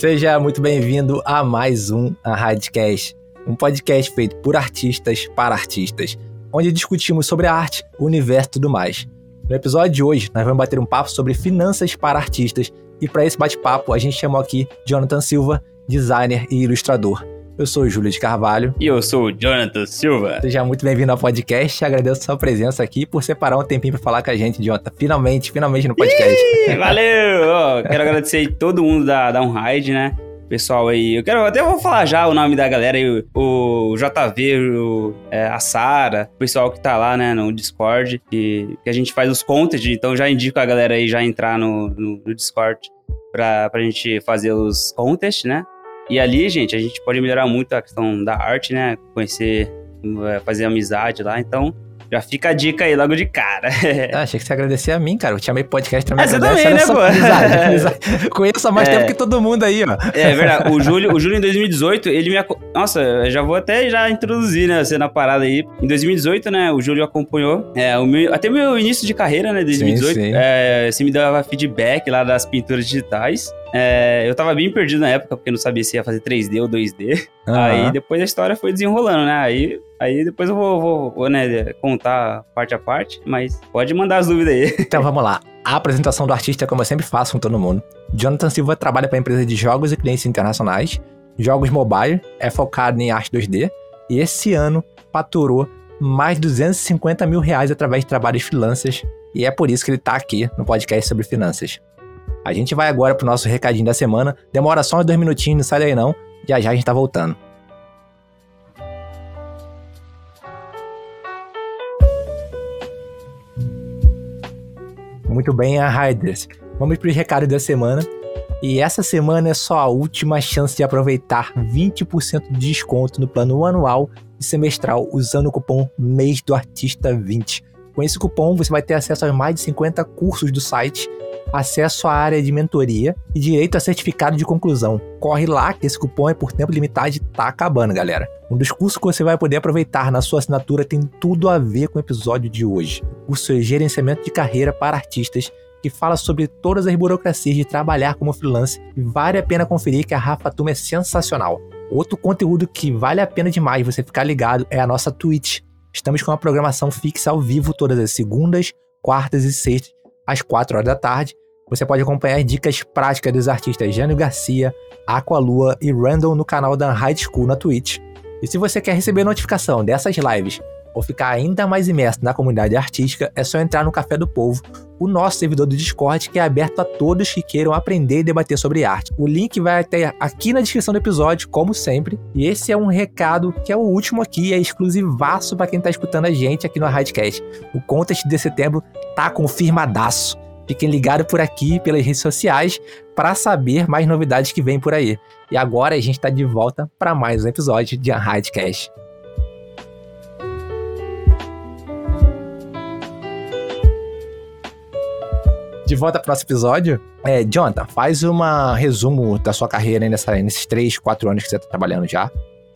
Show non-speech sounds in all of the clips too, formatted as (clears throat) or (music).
Seja muito bem-vindo a mais um Radcast, um podcast feito por artistas para artistas, onde discutimos sobre a arte, o universo e tudo mais. No episódio de hoje, nós vamos bater um papo sobre finanças para artistas e para esse bate-papo a gente chamou aqui Jonathan Silva, designer e ilustrador. Eu sou o Júlio de Carvalho. E eu sou o Jonathan Silva. Seja muito bem-vindo ao podcast. Agradeço a sua presença aqui por separar um tempinho para falar com a gente, Jonathan. Finalmente, finalmente no podcast. Ih, valeu! oh, quero agradecer todo mundo da, Unride, né? pessoal aí. Eu quero até vou falar já o nome da galera aí, o, o JV, o, é, a Sara, o pessoal que tá lá, né, no Discord, que, que a gente faz os content, então já indico a galera aí já entrar no, no, no Discord pra, pra gente fazer os contests, né? E ali, gente, a gente pode melhorar muito a questão da arte, né? Conhecer, é, fazer amizade lá. Então, já fica a dica aí logo de cara. ah, achei que você agradecer a mim, cara. Eu te chamei podcast pra me é, Você também, né, pô? (laughs) Amizade, (laughs) amizade. Conheço há mais é, tempo que todo mundo aí, ó. É verdade. O Júlio, o Júlio em 2018, ele me... Nossa, já vou até já introduzir, né, você na parada aí. Em 2018, né, o Júlio acompanhou é, o meu, até o meu início de carreira, né, 2018. Sim, sim. É, você me dava feedback lá das pinturas digitais. É, eu tava bem perdido na época, porque não sabia se ia fazer 3D ou 2D. Uhum. Aí depois a história foi desenrolando, né? Aí, aí depois eu vou, vou, vou né, contar parte a parte, mas pode mandar as dúvidas aí. (laughs) Então vamos lá. A apresentação do artista, como eu sempre faço com todo mundo. Jonathan Silva trabalha para empresa de jogos e clientes internacionais, jogos mobile, é focado em arte 2D, e esse ano faturou mais de 250 mil reais através de trabalhos freelancers, e é por isso que ele está aqui no podcast sobre finanças. A gente vai agora pro nosso recadinho da semana. Demora só uns dois minutinhos, não sai daí não. Já já a gente tá voltando. Muito bem, a Riders. Vamos para os recados da semana. E essa semana é só a última chance de aproveitar 20% de desconto no plano anual e semestral usando o cupom mês do artista 20. Com esse cupom você vai ter acesso a mais de 50 cursos do site acesso à área de mentoria e direito a certificado de conclusão. Corre lá que esse cupom é por tempo limitado e tá acabando, galera. Um dos cursos que você vai poder aproveitar na sua assinatura tem tudo a ver com o episódio de hoje. O curso é Gerenciamento de Carreira para Artistas que fala sobre todas as burocracias de trabalhar como freelancer e vale a pena conferir que a Rafa Tuma é sensacional. Outro conteúdo que vale a pena demais você ficar ligado é a nossa Twitch. Estamos com uma programação fixa ao vivo todas as segundas, quartas e sextas às 4 horas da tarde. Você pode acompanhar dicas práticas dos artistas Jânio Garcia, Aqualua e Randall no canal da High School na Twitch. E se você quer receber notificação dessas lives ou ficar ainda mais imerso na comunidade artística, é só entrar no Café do Povo, o nosso servidor do Discord, que é aberto a todos que queiram aprender e debater sobre arte. O link vai até aqui na descrição do episódio, como sempre. E esse é um recado que é o último aqui, é exclusivaço para quem está escutando a gente aqui no Radcast. O contest de setembro tá confirmadaço. Fiquem ligados por aqui, pelas redes sociais, para saber mais novidades que vêm por aí. E agora a gente está de volta para mais um episódio de Unhidecast. De volta para o nosso episódio. É, Jonathan, faz um resumo da sua carreira nessa, nesses três, quatro anos que você está trabalhando já.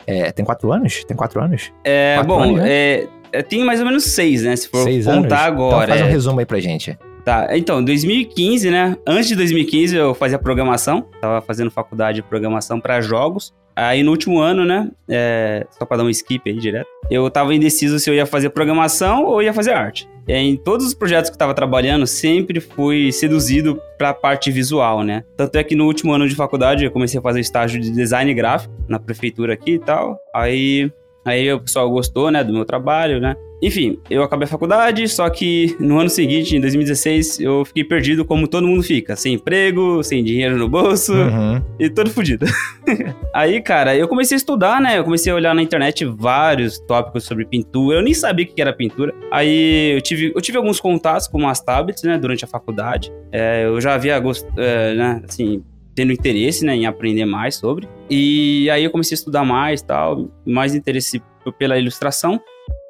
É, tem quatro anos? Tem quatro anos? É, quatro bom, anos, né? é, tem mais ou menos seis, né? Se for seis contar anos? agora. Então faz um é. resumo aí pra gente. Tá, então, 2015, né? Antes de 2015 eu fazia programação, tava fazendo faculdade de programação para jogos. Aí no último ano, né? É, só pra dar um skip aí direto, eu tava indeciso se eu ia fazer programação ou ia fazer arte. Em todos os projetos que eu tava trabalhando, sempre fui seduzido pra parte visual, né? Tanto é que no último ano de faculdade eu comecei a fazer estágio de design gráfico na prefeitura aqui e tal. Aí Aí o pessoal gostou, né, do meu trabalho, né? Enfim, eu acabei a faculdade, só que no ano seguinte, em 2016, eu fiquei perdido como todo mundo fica. Sem emprego, sem dinheiro no bolso uhum. e todo fodido. (laughs) Aí, cara, eu comecei a estudar, né? Eu comecei a olhar na internet vários tópicos sobre pintura. Eu nem sabia o que era pintura. Aí eu tive, eu tive alguns contatos com umas tablets, né, durante a faculdade. É, eu já havia, gost... É, né, assim, tendo interesse, né, em aprender mais sobre. E aí eu comecei a estudar mais, tal, mais interesse pela ilustração.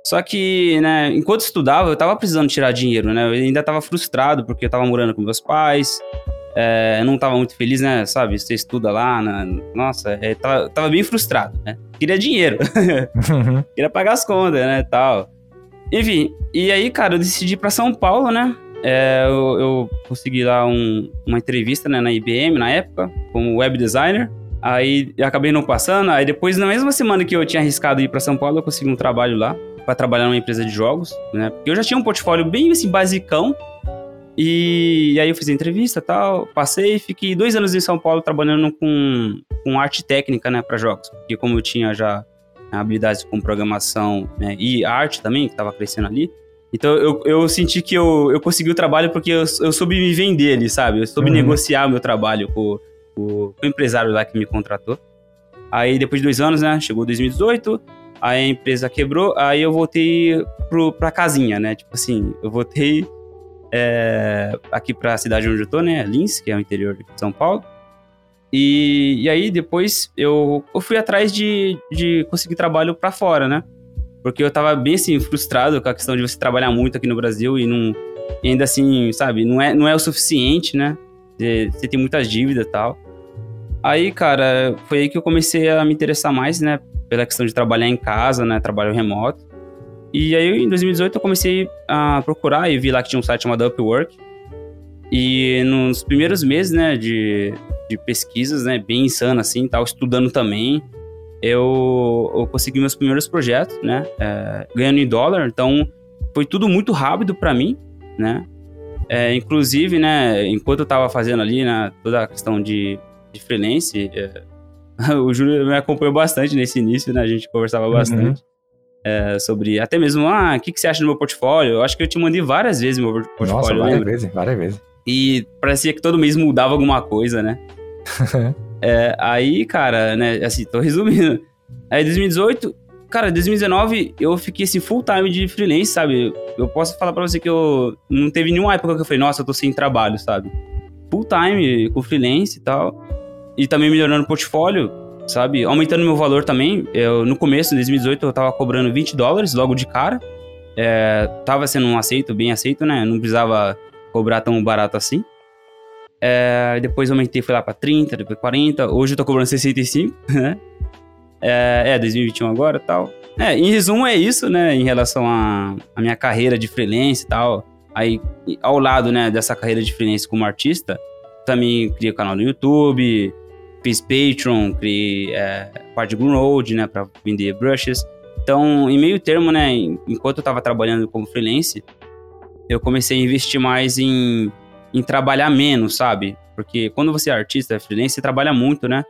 Só que, né, enquanto estudava, eu tava precisando tirar dinheiro, né? Eu ainda tava frustrado porque eu tava morando com meus pais. É, eu não tava muito feliz, né? Sabe, você estuda lá, na, nossa, é, tava, tava bem frustrado, né? Queria dinheiro. Uhum. (laughs) Queria pagar as contas, né, tal. Enfim, e aí, cara, eu decidi ir pra São Paulo, né? É, eu, eu, consegui lá um, uma entrevista né, na IBM na época, como web designer. Aí acabei não passando. Aí depois, na mesma semana que eu tinha arriscado ir para São Paulo, eu consegui um trabalho lá para trabalhar numa empresa de jogos, né? Porque eu já tinha um portfólio bem assim basicão. E, e aí eu fiz a entrevista tal, passei, fiquei dois anos em São Paulo trabalhando com, com arte técnica, né, para jogos. Porque como eu tinha já habilidades com programação né, e arte também, que estava crescendo ali, então eu, eu senti que eu, eu consegui o trabalho porque eu, eu soube me vender ali, sabe? Eu soube uhum. negociar o meu trabalho com, com, com, o empresário lá que me contratou. Aí depois de dois anos, né? Chegou 2018, aí a empresa quebrou, aí eu voltei pro, pra casinha, né? Tipo assim, eu voltei é, aqui pra cidade onde eu tô, né? Lins, que é o interior de São Paulo. E, e aí depois eu, eu fui atrás de, de conseguir trabalho para fora, né? Porque eu tava bem assim, frustrado com a questão de você trabalhar muito aqui no Brasil e não. E ainda assim, sabe, não é, não é o suficiente, né? Você tem muitas dívidas e tal. Aí, cara, foi aí que eu comecei a me interessar mais, né? Pela questão de trabalhar em casa, né? Trabalho remoto. E aí, em 2018, eu comecei a procurar e vi lá que tinha um site chamado Upwork. E nos primeiros meses, né, de, de pesquisas, né, bem insano assim, tava estudando também eu, eu consegui meus primeiros projetos, né? É, ganhando em dólar. Então, foi tudo muito rápido para mim, né? É, inclusive, né, enquanto eu tava fazendo ali, né, toda a questão de, de freelance, é, (laughs) o Júlio me acompanhou bastante nesse início, né? A gente conversava bastante. Uhum. Sobre até mesmo, ah, o que, que você acha do meu portfólio? Eu acho que eu te mandei várias vezes meu portfólio. Nossa, várias lembra? vezes, várias vezes. E parecia que todo mês mudava alguma coisa, né? (laughs) É, aí, cara, né, assim, tô resumindo. Aí, 2018, cara, 2019 eu fiquei assim, full time de freelance, sabe? Eu posso falar pra você que eu não teve nenhuma época que eu falei, nossa, eu tô sem trabalho, sabe? Full time com freelance e tal. E também melhorando o portfólio, sabe? Aumentando meu valor também. Eu, no começo, em 2018, eu tava cobrando 20 dólares logo de cara. É, tava sendo um aceito, bem aceito, né? Não precisava cobrar tão barato assim. É, depois aumentei, fui lá pra 30, depois 40. Hoje eu tô cobrando 65, (laughs) né? É, é 2021 agora tal. É, em resumo é isso, né? Em relação à minha carreira de freelance e tal. Aí, ao lado, né, dessa carreira de freelance como artista, também criei o canal no YouTube, fiz Patreon, criei é, parte de Greenroad, né, pra vender brushes. Então, em meio termo, né, enquanto eu tava trabalhando como freelance, eu comecei a investir mais em em trabalhar menos, sabe? Porque quando você é artista, freelance, você trabalha muito, né?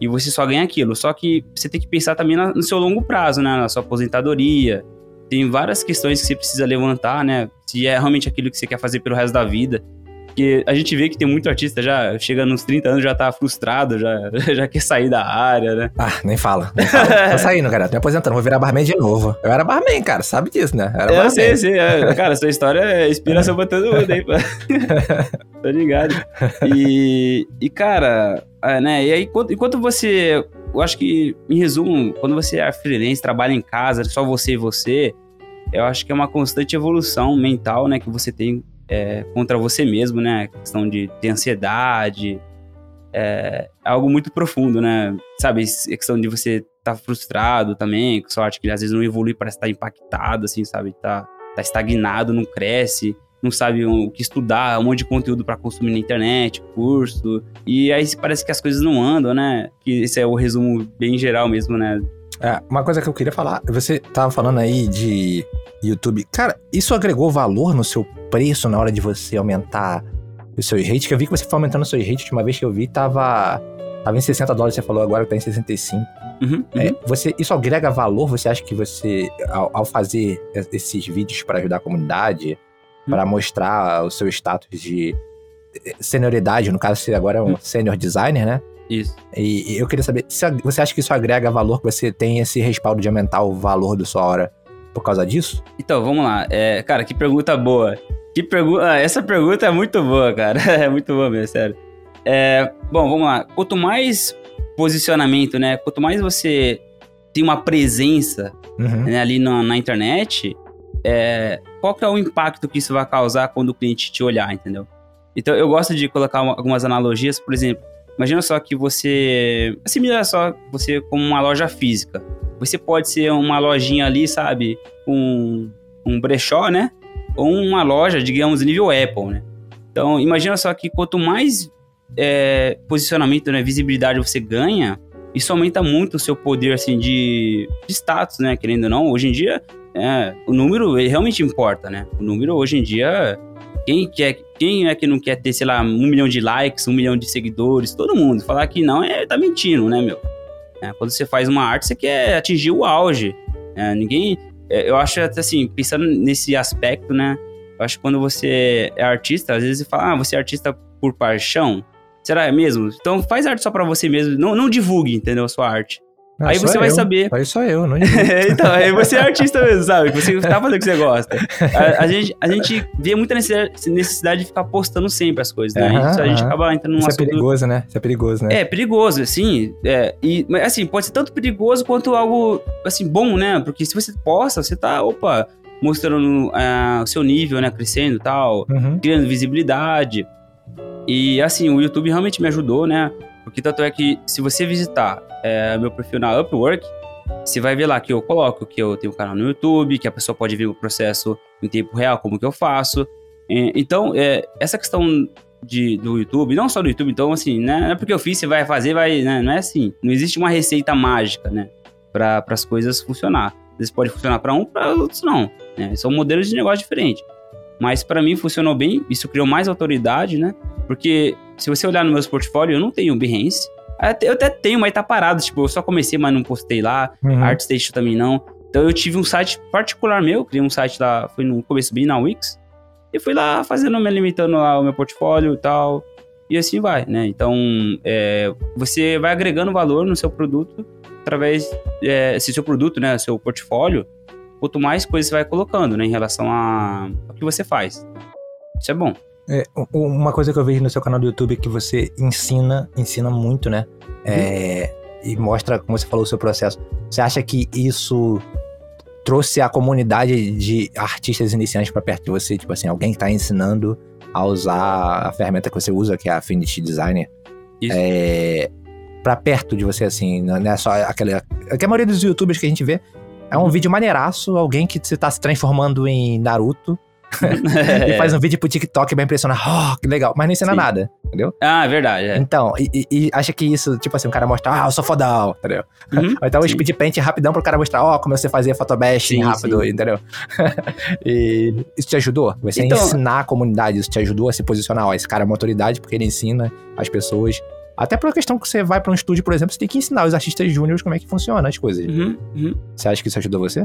E você só ganha aquilo. Só que você tem que pensar também no seu longo prazo, né? Na sua aposentadoria. Tem várias questões que você precisa levantar, né? Se é realmente aquilo que você quer fazer pelo resto da vida. Porque a gente vê que tem muito artista já chega nos 30 anos já tá frustrado, já, (laughs) já quer sair da área, né? Ah, nem fala. Nem fala. (laughs) Tô saindo, cara. Tô aposentando, vou virar barman de novo. Eu era barman, cara, sabe disso, né? Eu, era eu sei, sei. É. Cara, sua história é inspiração pra todo mundo pô. (laughs) Tô ligado. E, e cara, é, né? E aí, enquanto, enquanto você. Eu acho que, em resumo, quando você é freelance, trabalha em casa, só você e você, eu acho que é uma constante evolução mental, né, que você tem é, contra você mesmo, né? A questão de ter ansiedade. É, algo muito profundo, né? Sabe, a questão de você estar tá frustrado também, com sorte que às vezes não evolui, parece estar tá impactado, assim, sabe? Tá, tá estagnado, não cresce, não sabe o que estudar, um monte de conteúdo para consumir na internet, curso. E aí parece que as coisas não andam, né? Que esse é o resumo bem geral mesmo, né? É, uma coisa que eu queria falar, você tava falando aí de YouTube. Cara, isso agregou valor no seu preço na hora de você aumentar o seu rate? Que eu vi que você foi aumentando o seu rate. A última vez que eu vi tava, tava em 60 dólares, você falou agora que tá em 65. Uhum, uhum. É, você, isso agrega valor? Você acha que você, ao, ao fazer esses vídeos para ajudar a comunidade, uhum. para mostrar o seu status de eh, senioridade, no caso você agora é um uhum. senior designer, né? Isso. E, e eu queria saber, se, você acha que isso agrega valor, que você tem esse respaldo de aumentar o valor da sua hora por causa disso? Então, vamos lá. É, cara, que pergunta boa. Que pergunta. Ah, essa pergunta é muito boa, cara. (laughs) É muito boa mesmo, sério. É, bom, vamos lá. Quanto mais posicionamento, né? Quanto mais você tem uma presença uhum. né, ali na, na internet, é, qual que é o impacto que isso vai causar quando o cliente te olhar, entendeu? Então, eu gosto de colocar algumas analogias, por exemplo, imagina só que você... Assimila só você como uma loja física. Você pode ser uma lojinha ali, sabe? Um, um brechó, né? ou uma loja, digamos, nível Apple, né? Então, imagina só que quanto mais é, posicionamento, né, visibilidade você ganha, isso aumenta muito o seu poder, assim, de, de status, né? Querendo ou não, hoje em dia, é, o número realmente importa, né? O número, hoje em dia, quem, quer, quem é que não quer ter, sei lá, um milhão de likes, um milhão de seguidores? Todo mundo. Falar que não é tá mentindo, né, meu? É, quando você faz uma arte, você quer atingir o auge. É, ninguém. É, eu acho assim, pensando nesse aspecto, né? Eu acho que quando você é artista, às vezes você fala, ah, você é artista por paixão. Será mesmo? Então faz arte só para você mesmo. Não, não divulgue, entendeu? A sua arte. Não, aí você vai eu. saber. Aí só eu, não (laughs) Então, aí você é artista mesmo, sabe? Você tá fazendo o que você gosta. A, a, gente, a gente vê muita necessidade de ficar postando sempre as coisas, né? Isso, a gente acaba entrando num Isso assunto... é perigoso, né? Isso é perigoso, né? É, perigoso, assim. É, e, mas, assim, pode ser tanto perigoso quanto algo, assim, bom, né? Porque se você posta, você tá, opa, mostrando uh, o seu nível, né? Crescendo e tal, uhum. criando visibilidade. E, assim, o YouTube realmente me ajudou, né? Porque tanto é que se você visitar é, meu perfil na Upwork, você vai ver lá que eu coloco que eu tenho um canal no YouTube, que a pessoa pode ver o processo em tempo real, como que eu faço. Então, é, essa questão de, do YouTube, não só do YouTube, então assim, né, não é porque eu fiz, você vai fazer, vai, né, não é assim. Não existe uma receita mágica, né, para as coisas funcionar. Às vezes pode funcionar para um, para outros não. Né? São modelos de negócio diferentes. Mas para mim funcionou bem, isso criou mais autoridade, né? Porque se você olhar no meus portfólio, eu não tenho Behance. Eu até tenho, mas tá parado. Tipo, eu só comecei, mas não postei lá. Uhum. ArtStation também não. Então eu tive um site particular meu, criei um site lá, foi no começo bem na Wix. E fui lá fazendo, me limitando lá o meu portfólio e tal. E assim vai, né? Então, é, você vai agregando valor no seu produto através, é, se seu produto, né, seu portfólio, quanto mais coisas você vai colocando, né, em relação a, ao que você faz. Isso é bom. É, uma coisa que eu vejo no seu canal do YouTube é que você ensina, ensina muito, né? É, e mostra, como você falou, o seu processo. Você acha que isso trouxe a comunidade de artistas iniciantes para perto de você? Tipo assim, alguém que tá ensinando a usar a ferramenta que você usa, que é a Affinity Designer, isso. É, para perto de você, assim, não é só aquela. Que a maioria dos youtubers que a gente vê é um vídeo maneiraço, alguém que você tá se transformando em Naruto (laughs) e faz um vídeo pro TikTok bem impressionar. Oh, que legal. Mas não ensina Sim. nada, entendeu? Ah, é verdade. É. Então, e, e, acha que isso, tipo assim, o cara mostra, ah, eu sou fodão, entendeu? Uhum. (laughs) Ou então o speed paint rapidão pro cara mostrar, ó, oh, como você fazia photobashing rápido, sim. entendeu? (laughs) e isso te ajudou? Você então, ensinar a comunidade, isso te ajudou a se posicionar, ó, esse cara é uma autoridade porque ele ensina as pessoas. Até por uma questão que você vai para um estúdio, por exemplo, você tem que ensinar os artistas júniores como é que funciona as coisas. Uhum, uhum. Você acha que isso ajudou você?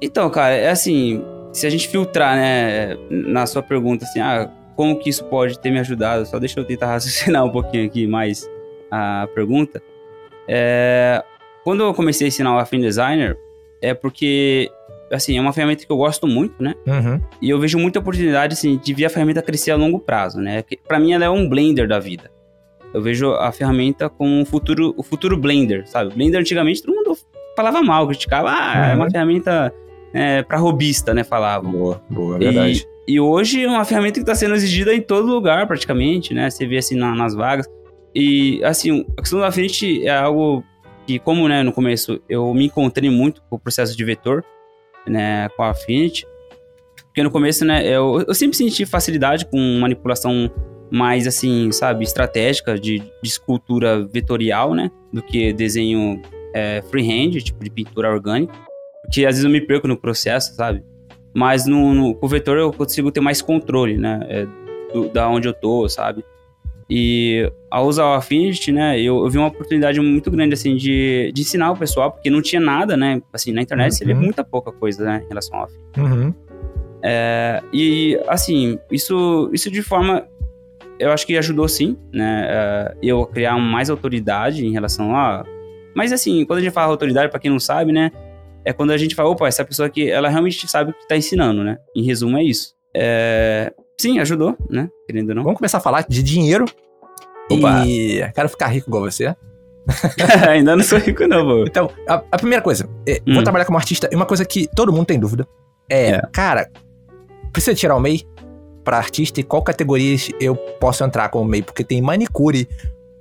Então, cara, é assim, se a gente filtrar, né, na sua pergunta, assim, ah, como que isso pode ter me ajudado? Só deixa eu tentar (laughs) raciocinar um pouquinho aqui mais a pergunta. É, quando eu comecei a ensinar o Affin Designer, é porque, assim, é uma ferramenta que eu gosto muito, né? Uhum. E eu vejo muita oportunidade, assim, de ver a ferramenta crescer a longo prazo, né? Para mim, ela é um blender da vida. Eu vejo a ferramenta como um futuro, o futuro blender, sabe? Blender, antigamente, todo mundo falava mal, criticava, ah, é uma uhum. ferramenta é, para robista, né? Falavam. Boa, boa, verdade. E, e hoje é uma ferramenta que está sendo exigida em todo lugar, praticamente, né? Você vê assim na, nas vagas. E, assim, a questão da frente é algo que, como né, no começo eu me encontrei muito com o processo de vetor, né, com a Affinity, porque no começo, né, eu, eu sempre senti facilidade com manipulação mais, assim, sabe, estratégica de, de escultura vetorial, né, do que desenho é, freehand, tipo de pintura orgânica que às vezes eu me perco no processo, sabe? Mas no, no com o vetor eu consigo ter mais controle, né? É, do, da onde eu tô, sabe? E ao usar o Affinity, né, eu, eu, vi uma oportunidade muito grande, assim, de, de ensinar o pessoal, porque não tinha nada, né? Assim, na internet uhum. você vê uhum. muita pouca coisa, né, em relação ao Affinity. Uhum. É, e, assim, isso, isso de forma... Eu acho que ajudou, sim, né? É, eu criar mais autoridade em relação a... Mas, assim, quando a gente fala autoridade, para quem não sabe, né? é quando a gente fala, opa, essa pessoa aqui, ela realmente sabe o que está ensinando, né? Em resumo, é isso. É... Sim, ajudou, né? Querendo ou não. Vamos começar a falar de dinheiro. Opa. E quero ficar rico igual você. (laughs) Ainda não sou rico, não, pô. Então, a, a primeira coisa, é, hum. vou trabalhar como artista. E uma coisa que todo mundo tem dúvida é, é. cara, precisa tirar o MEI para artista e qual categorias eu posso entrar como MEI? Porque tem manicure,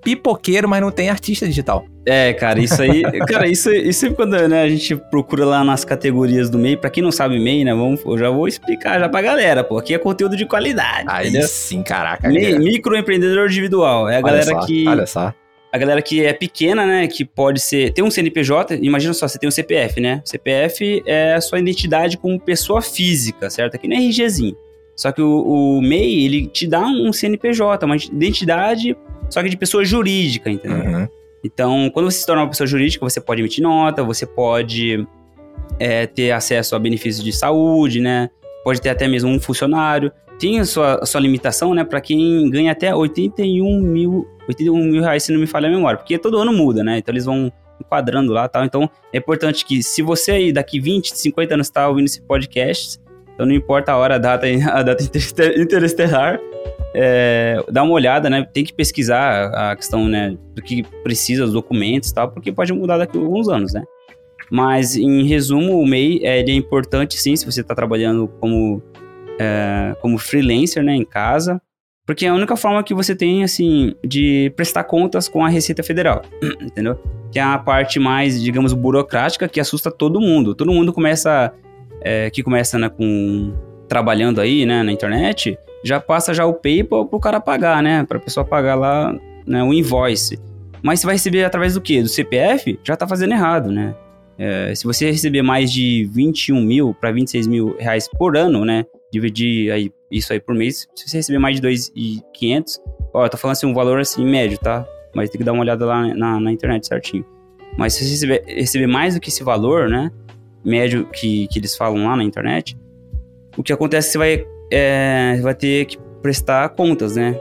pipoqueiro, mas não tem artista digital. É, cara, isso aí. (laughs) cara, isso, isso quando né, a gente procura lá nas categorias do MEI, pra quem não sabe MEI, né? Vamos, eu já vou explicar já pra galera, pô. Aqui é conteúdo de qualidade. Aí entendeu? sim, caraca. MEI, microempreendedor individual. É a galera olha só, que. Olha só. A galera que é pequena, né? Que pode ser. Tem um CNPJ, imagina só, você tem um CPF, né? CPF é a sua identidade como pessoa física, certo? Aqui não é RGzinho. Só que o, o MEI, ele te dá um CNPJ, uma identidade, só que de pessoa jurídica, entendeu? Uhum. Então, quando você se torna uma pessoa jurídica, você pode emitir nota, você pode é, ter acesso a benefícios de saúde, né? Pode ter até mesmo um funcionário. Tem a sua, a sua limitação, né? Para quem ganha até 81 mil, 81 mil reais, se não me falha a memória. Porque todo ano muda, né? Então, eles vão enquadrando lá tal. Então, é importante que se você aí daqui 20, 50 anos está ouvindo esse podcast, então não importa a hora, a data, (laughs) a data interestelar, é, dá uma olhada, né? Tem que pesquisar a questão, né, do que precisa, os documentos e tal, porque pode mudar daqui a alguns anos, né? Mas, em resumo, o MEI é, é importante, sim, se você está trabalhando como, é, como freelancer, né, em casa, porque é a única forma que você tem, assim, de prestar contas com a Receita Federal, (clears throat) entendeu? Que é a parte mais, digamos, burocrática que assusta todo mundo. Todo mundo começa, é, que começa, né, com... trabalhando aí, né, na internet já passa já o PayPal pro cara pagar, né? Pra pessoa pagar lá né, o invoice. Mas você vai receber através do quê? Do CPF? Já tá fazendo errado, né? É, se você receber mais de 21 mil para 26 mil reais por ano, né? Dividir aí, isso aí por mês. Se você receber mais de 2.500, ó, eu tô falando assim um valor assim médio, tá? Mas tem que dar uma olhada lá na, na internet certinho. Mas se você receber, receber mais do que esse valor, né? Médio que, que eles falam lá na internet, o que acontece é que você vai é, vai ter que prestar contas, né?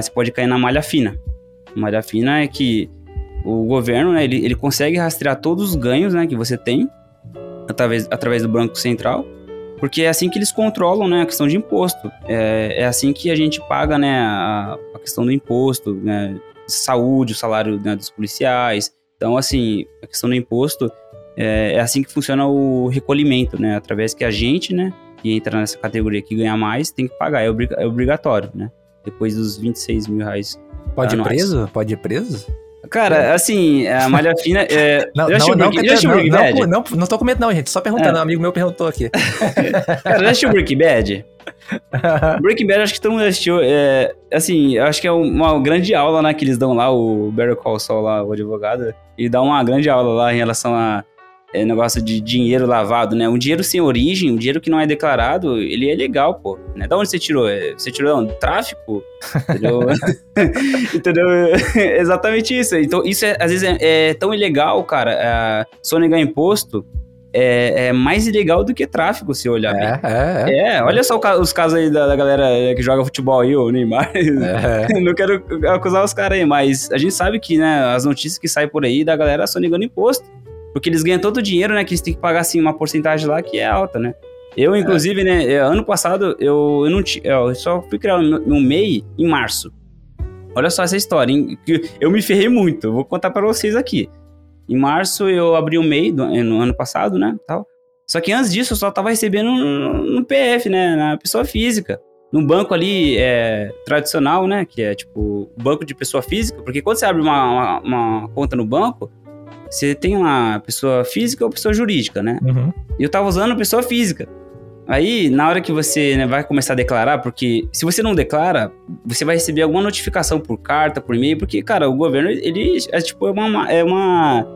Você pode cair na malha fina. A malha fina é que o governo, né, ele, ele consegue rastrear todos os ganhos né, que você tem através, através do Banco Central, porque é assim que eles controlam né, a questão de imposto. É, é assim que a gente paga né, a, a questão do imposto, né, saúde, o salário né, dos policiais. Então, assim, a questão do imposto é, é assim que funciona o recolhimento, né? Através que a gente, né, que entra nessa categoria que ganha mais, tem que pagar, é, obrig é obrigatório, né? Depois dos 26 mil reais. Pode ir preso? Pode ir preso? Cara, é. assim, a malha (laughs) fina. É... Não, não, não, não, não, não, tô com medo, não, gente. Só perguntando, é. um amigo meu perguntou aqui. (laughs) Cara, já assistiu Breaking Bad? (laughs) Breaking Bad, acho que todo mundo assistiu. É, assim, acho que é uma grande aula né, que eles dão lá, o Barry Call Saul lá, o advogado. E dá uma grande aula lá em relação a é, negócio de dinheiro lavado, né? Um dinheiro sem origem, um dinheiro que não é declarado, ele é legal, pô. Né? Da onde você tirou? É, você tirou do tráfico? Entendeu? (laughs) Entendeu? (laughs) Exatamente isso. Então, isso é, às vezes é, é tão ilegal, cara, é, sonegar imposto. É, é, mais ilegal do que tráfico, se olhar é, bem. É, é. é olha só os casos aí da, da, galera que joga futebol aí, o Neymar. É. (laughs) Não quero acusar os caras aí, mas a gente sabe que, né, as notícias que saem por aí da galera sonegando imposto. Porque eles ganham todo o dinheiro, né? Que eles têm que pagar, assim, uma porcentagem lá que é alta, né? Eu, é. inclusive, é. né? Ano passado, eu, eu não. Eu só fui criar meu MEI em março. Olha só essa história, hein? Eu me ferrei muito. vou contar para vocês aqui. Em março, eu abri o MEI do, eh, no ano passado, né? Tal. Só que antes disso, eu só tava recebendo no, no PF, né? Na pessoa física. Num banco ali é, tradicional, né? Que é tipo banco de pessoa física. Porque quando você abre uma, uma, uma conta no banco, você tem uma pessoa física ou pessoa jurídica, né? Uhum. E eu tava usando pessoa física. Aí, na hora que você né, vai começar a declarar, porque se você não declara, você vai receber alguma notificação por carta, por e-mail, porque, cara, o governo, ele é tipo, é uma, é uma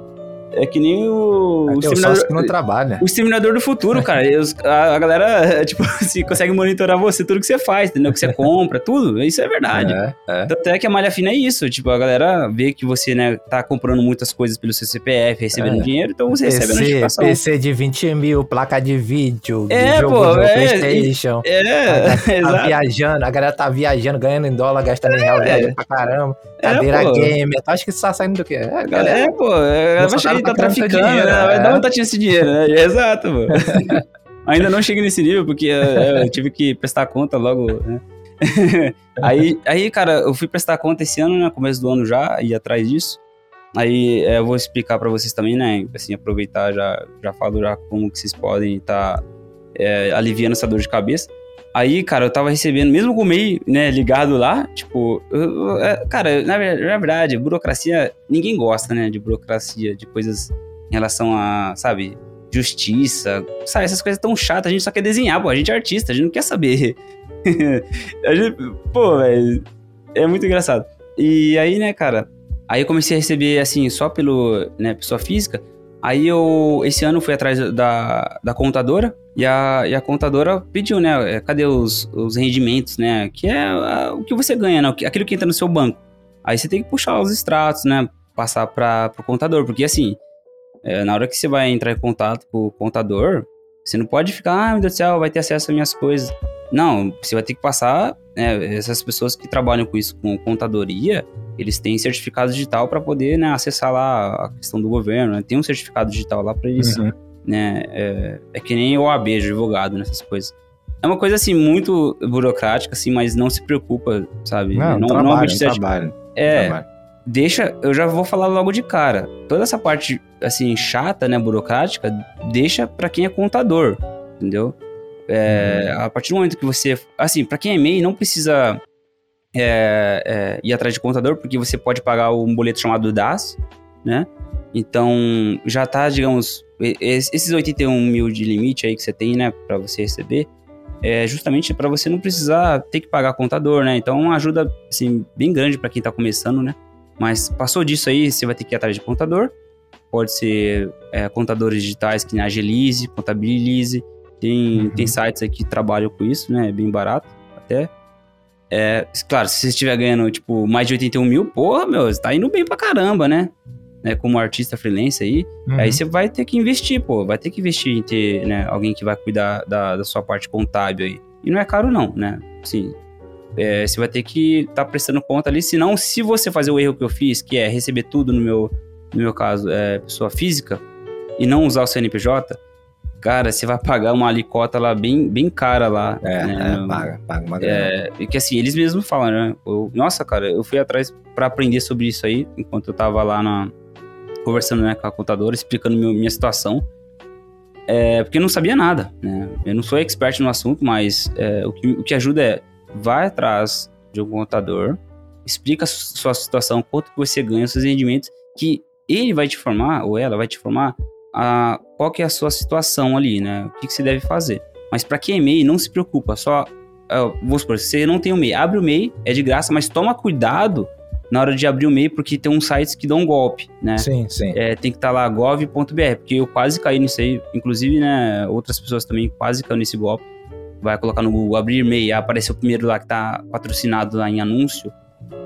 é que nem o. É o, exterminador, que não trabalha. O exterminador do futuro, cara. a, a, galera, (laughs) tipo, (laughs) se consegue monitorar você, tudo que você faz, entendeu? Que você compra, tudo. Isso é verdade. É, é. Tanto é que a malha fina é isso. Tipo, a galera vê que você, né, tá comprando muitas coisas pelo seu CPF, recebendo é. dinheiro, então você PC, recebe a notificação. PC de 20 mil, placa de vídeo, é, jogo pô, é, Playstation. É, tá, (laughs) tá viajando, a galera tá viajando, ganhando em dólar, gastando em real, é. pra caramba. É, Cadeira é, gamer. Tu acha que isso tá saindo do quê? É, galera. É, pô. É, chegar tá traficando, dinheiro, né? Vai dar vontade esse dinheiro, né? (laughs) Exato, pô. (laughs) Ainda não cheguei nesse nível, porque é, eu tive que prestar conta logo, né? (laughs) aí, aí, cara, eu fui prestar conta esse ano, né? Começo do ano já, e atrás disso. Aí é, eu vou explicar para vocês também, né? Assim, aproveitar, já, já falo já como que vocês podem estar tá, é, aliviando essa dor de cabeça. Aí, cara, eu tava recebendo, mesmo com o MEI, né, ligado lá, tipo, eu, eu, cara, na, na, verdade, burocracia, ninguém gosta, né, de burocracia, de coisas em relação a, sabe, justiça, sabe, essas coisas tão chatas, a gente só quer desenhar, pô, a gente é artista, a gente não quer saber. (laughs) a gente, pô, velho, é muito engraçado. E aí, né, cara, aí eu comecei a receber, assim, só pelo, né, pessoa física, Aí eu, esse ano, fui atrás da, da contadora e a, e a contadora pediu, né? É, cadê os, os rendimentos, né? Que é a, o que você ganha, né? Aquilo que entra no seu banco. Aí você tem que puxar os extratos, né? Passar para o contador, porque assim, é, na hora que você vai entrar em contato com o contador, você não pode ficar, ah, meu Deus do céu, vai ter acesso às minhas coisas. Não, você vai ter que passar, né, essas pessoas que trabalham com isso, com contadoria, eles têm certificado digital para poder né, acessar lá a questão do governo, né? tem um certificado digital lá para eles, uhum. Né, é, é, que nem OAB, advogado nessas coisas. É uma coisa assim muito burocrática, assim, mas não se preocupa, sabe? Não, não, trabalho, não é trabalho, é, trabalho. deixa, eu já vou falar logo de cara. Toda essa parte assim chata, né, burocrática, deixa para quem é contador, entendeu? É, uhum. A partir do momento que você. Assim, para quem é MEI, não precisa é, é, ir atrás de contador, porque você pode pagar um boleto chamado DAS, né? Então, já tá, digamos, esses 81 mil de limite aí que você tem, né, para você receber, é justamente para você não precisar ter que pagar contador, né? Então, uma ajuda, assim, bem grande para quem tá começando, né? Mas passou disso aí, você vai ter que ir atrás de contador. Pode ser é, contadores digitais que Agilize, Contabilize, tem, uhum. tem sites aqui que trabalham com isso, né? É bem barato até. É, claro, se você estiver ganhando, tipo, mais de 81 mil, porra, meu, você tá indo bem pra caramba, né? Né como artista freelance aí. Uhum. Aí você vai ter que investir, pô. Vai ter que investir em ter, né, alguém que vai cuidar da, da sua parte contábil aí. E não é caro, não, né? Sim. É, você vai ter que estar tá prestando conta ali. Senão, se você fazer o erro que eu fiz, que é receber tudo no meu, no meu caso, é, pessoa física, e não usar o CNPJ, Cara, você vai pagar uma alicota lá bem, bem cara lá. É, né? é paga, paga uma grana. É, que assim, eles mesmos falam, né? Eu, nossa, cara, eu fui atrás para aprender sobre isso aí, enquanto eu tava lá na, conversando né, com a contadora, explicando meu, minha situação. É, porque eu não sabia nada, né? Eu não sou expert no assunto, mas é, o, que, o que ajuda é, vai atrás de um contador, explica a sua situação, quanto que você ganha, seus rendimentos, que ele vai te formar, ou ela vai te formar, a, qual que é a sua situação ali, né? O que, que você deve fazer. Mas para quem é MEI, não se preocupa, só... Uh, vamos supor, você não tem o MEI, abre o MEI, é de graça, mas toma cuidado na hora de abrir o MEI, porque tem uns sites que dão golpe, né? Sim, sim. É, tem que estar tá lá gov.br, porque eu quase caí nisso aí, inclusive, né, outras pessoas também quase caíram nesse golpe. Vai colocar no Google, abrir MEI, apareceu o primeiro lá que tá patrocinado lá em anúncio.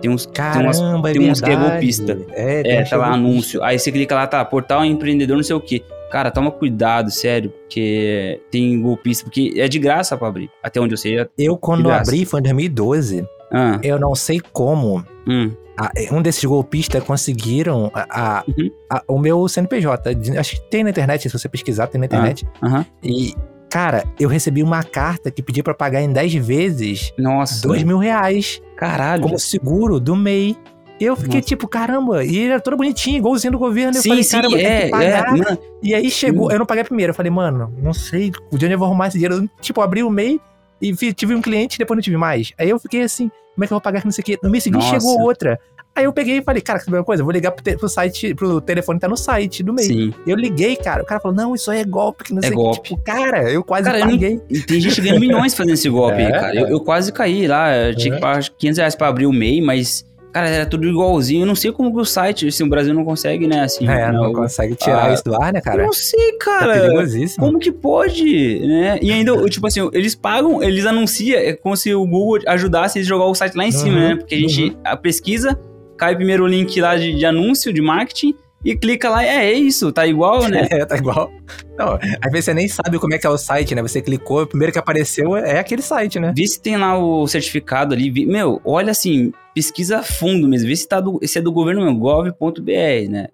Tem uns, Caramba, tem umas, é tem uns que é golpista. É, é tá lá anúncio. Aí você clica lá, tá, portal empreendedor, não sei o que. Cara, toma cuidado, sério, porque tem golpista, porque é de graça pra abrir. Até onde eu sei. É eu, quando abri, foi em 2012. Ah. Eu não sei como. Hum. A, um desses golpistas conseguiram a, a, uhum. o meu CNPJ. Acho que tem na internet, se você pesquisar, tem na internet. Ah. Uhum. E Cara, eu recebi uma carta que pedia para pagar em 10 vezes. Nossa. 2 mil reais. Caralho. Como seguro do MEI. Eu fiquei Nossa. tipo, caramba, e era todo bonitinho, igualzinho do governo. Sim, eu falei, sim, caramba, é. É, e aí chegou, eu não paguei primeiro. Eu falei, mano, não sei de onde eu vou arrumar esse dinheiro. Eu, tipo, abri o MEI e tive um cliente depois não tive mais. Aí eu fiquei assim, como é que eu vou pagar não sei o quê? No mês seguinte Nossa. chegou outra. Aí eu peguei e falei, cara, que uma coisa, vou ligar pro, te, pro site, pro telefone tá no site do meio. Sim. Eu liguei, cara, o cara falou, não, isso aí é golpe, que não é sei golpe. Tipo, cara, eu quase cara, paguei. E tem gente ganhando milhões fazendo esse golpe (laughs) é, aí, cara. Eu, eu, quase caí lá, eu tinha é. que pagar 500 reais pra abrir o MEI, mas... Cara, era tudo igualzinho. Eu não sei como que o site, assim, o Brasil não consegue, né? Assim, é, não, não consegue tirar ah, isso do ar, né, cara? Eu não sei, cara. É perigosíssimo. Como que pode, né? E ainda, tipo assim, eles pagam, eles anunciam, é como se o Google ajudasse a jogar o site lá em uhum, cima, né? Porque a gente uhum. a pesquisa cai primeiro o link lá de, de anúncio, de marketing, e clica lá, é, é isso, tá igual, né? (laughs) É, tá igual. Não, às vezes você nem sabe como é que é o site, né? Você clicou, o primeiro que apareceu é aquele site, né? Vê se tem lá o certificado ali. Meu, olha assim, pesquisa fundo mesmo, vê se, tá do, se é do governo gov.br, né?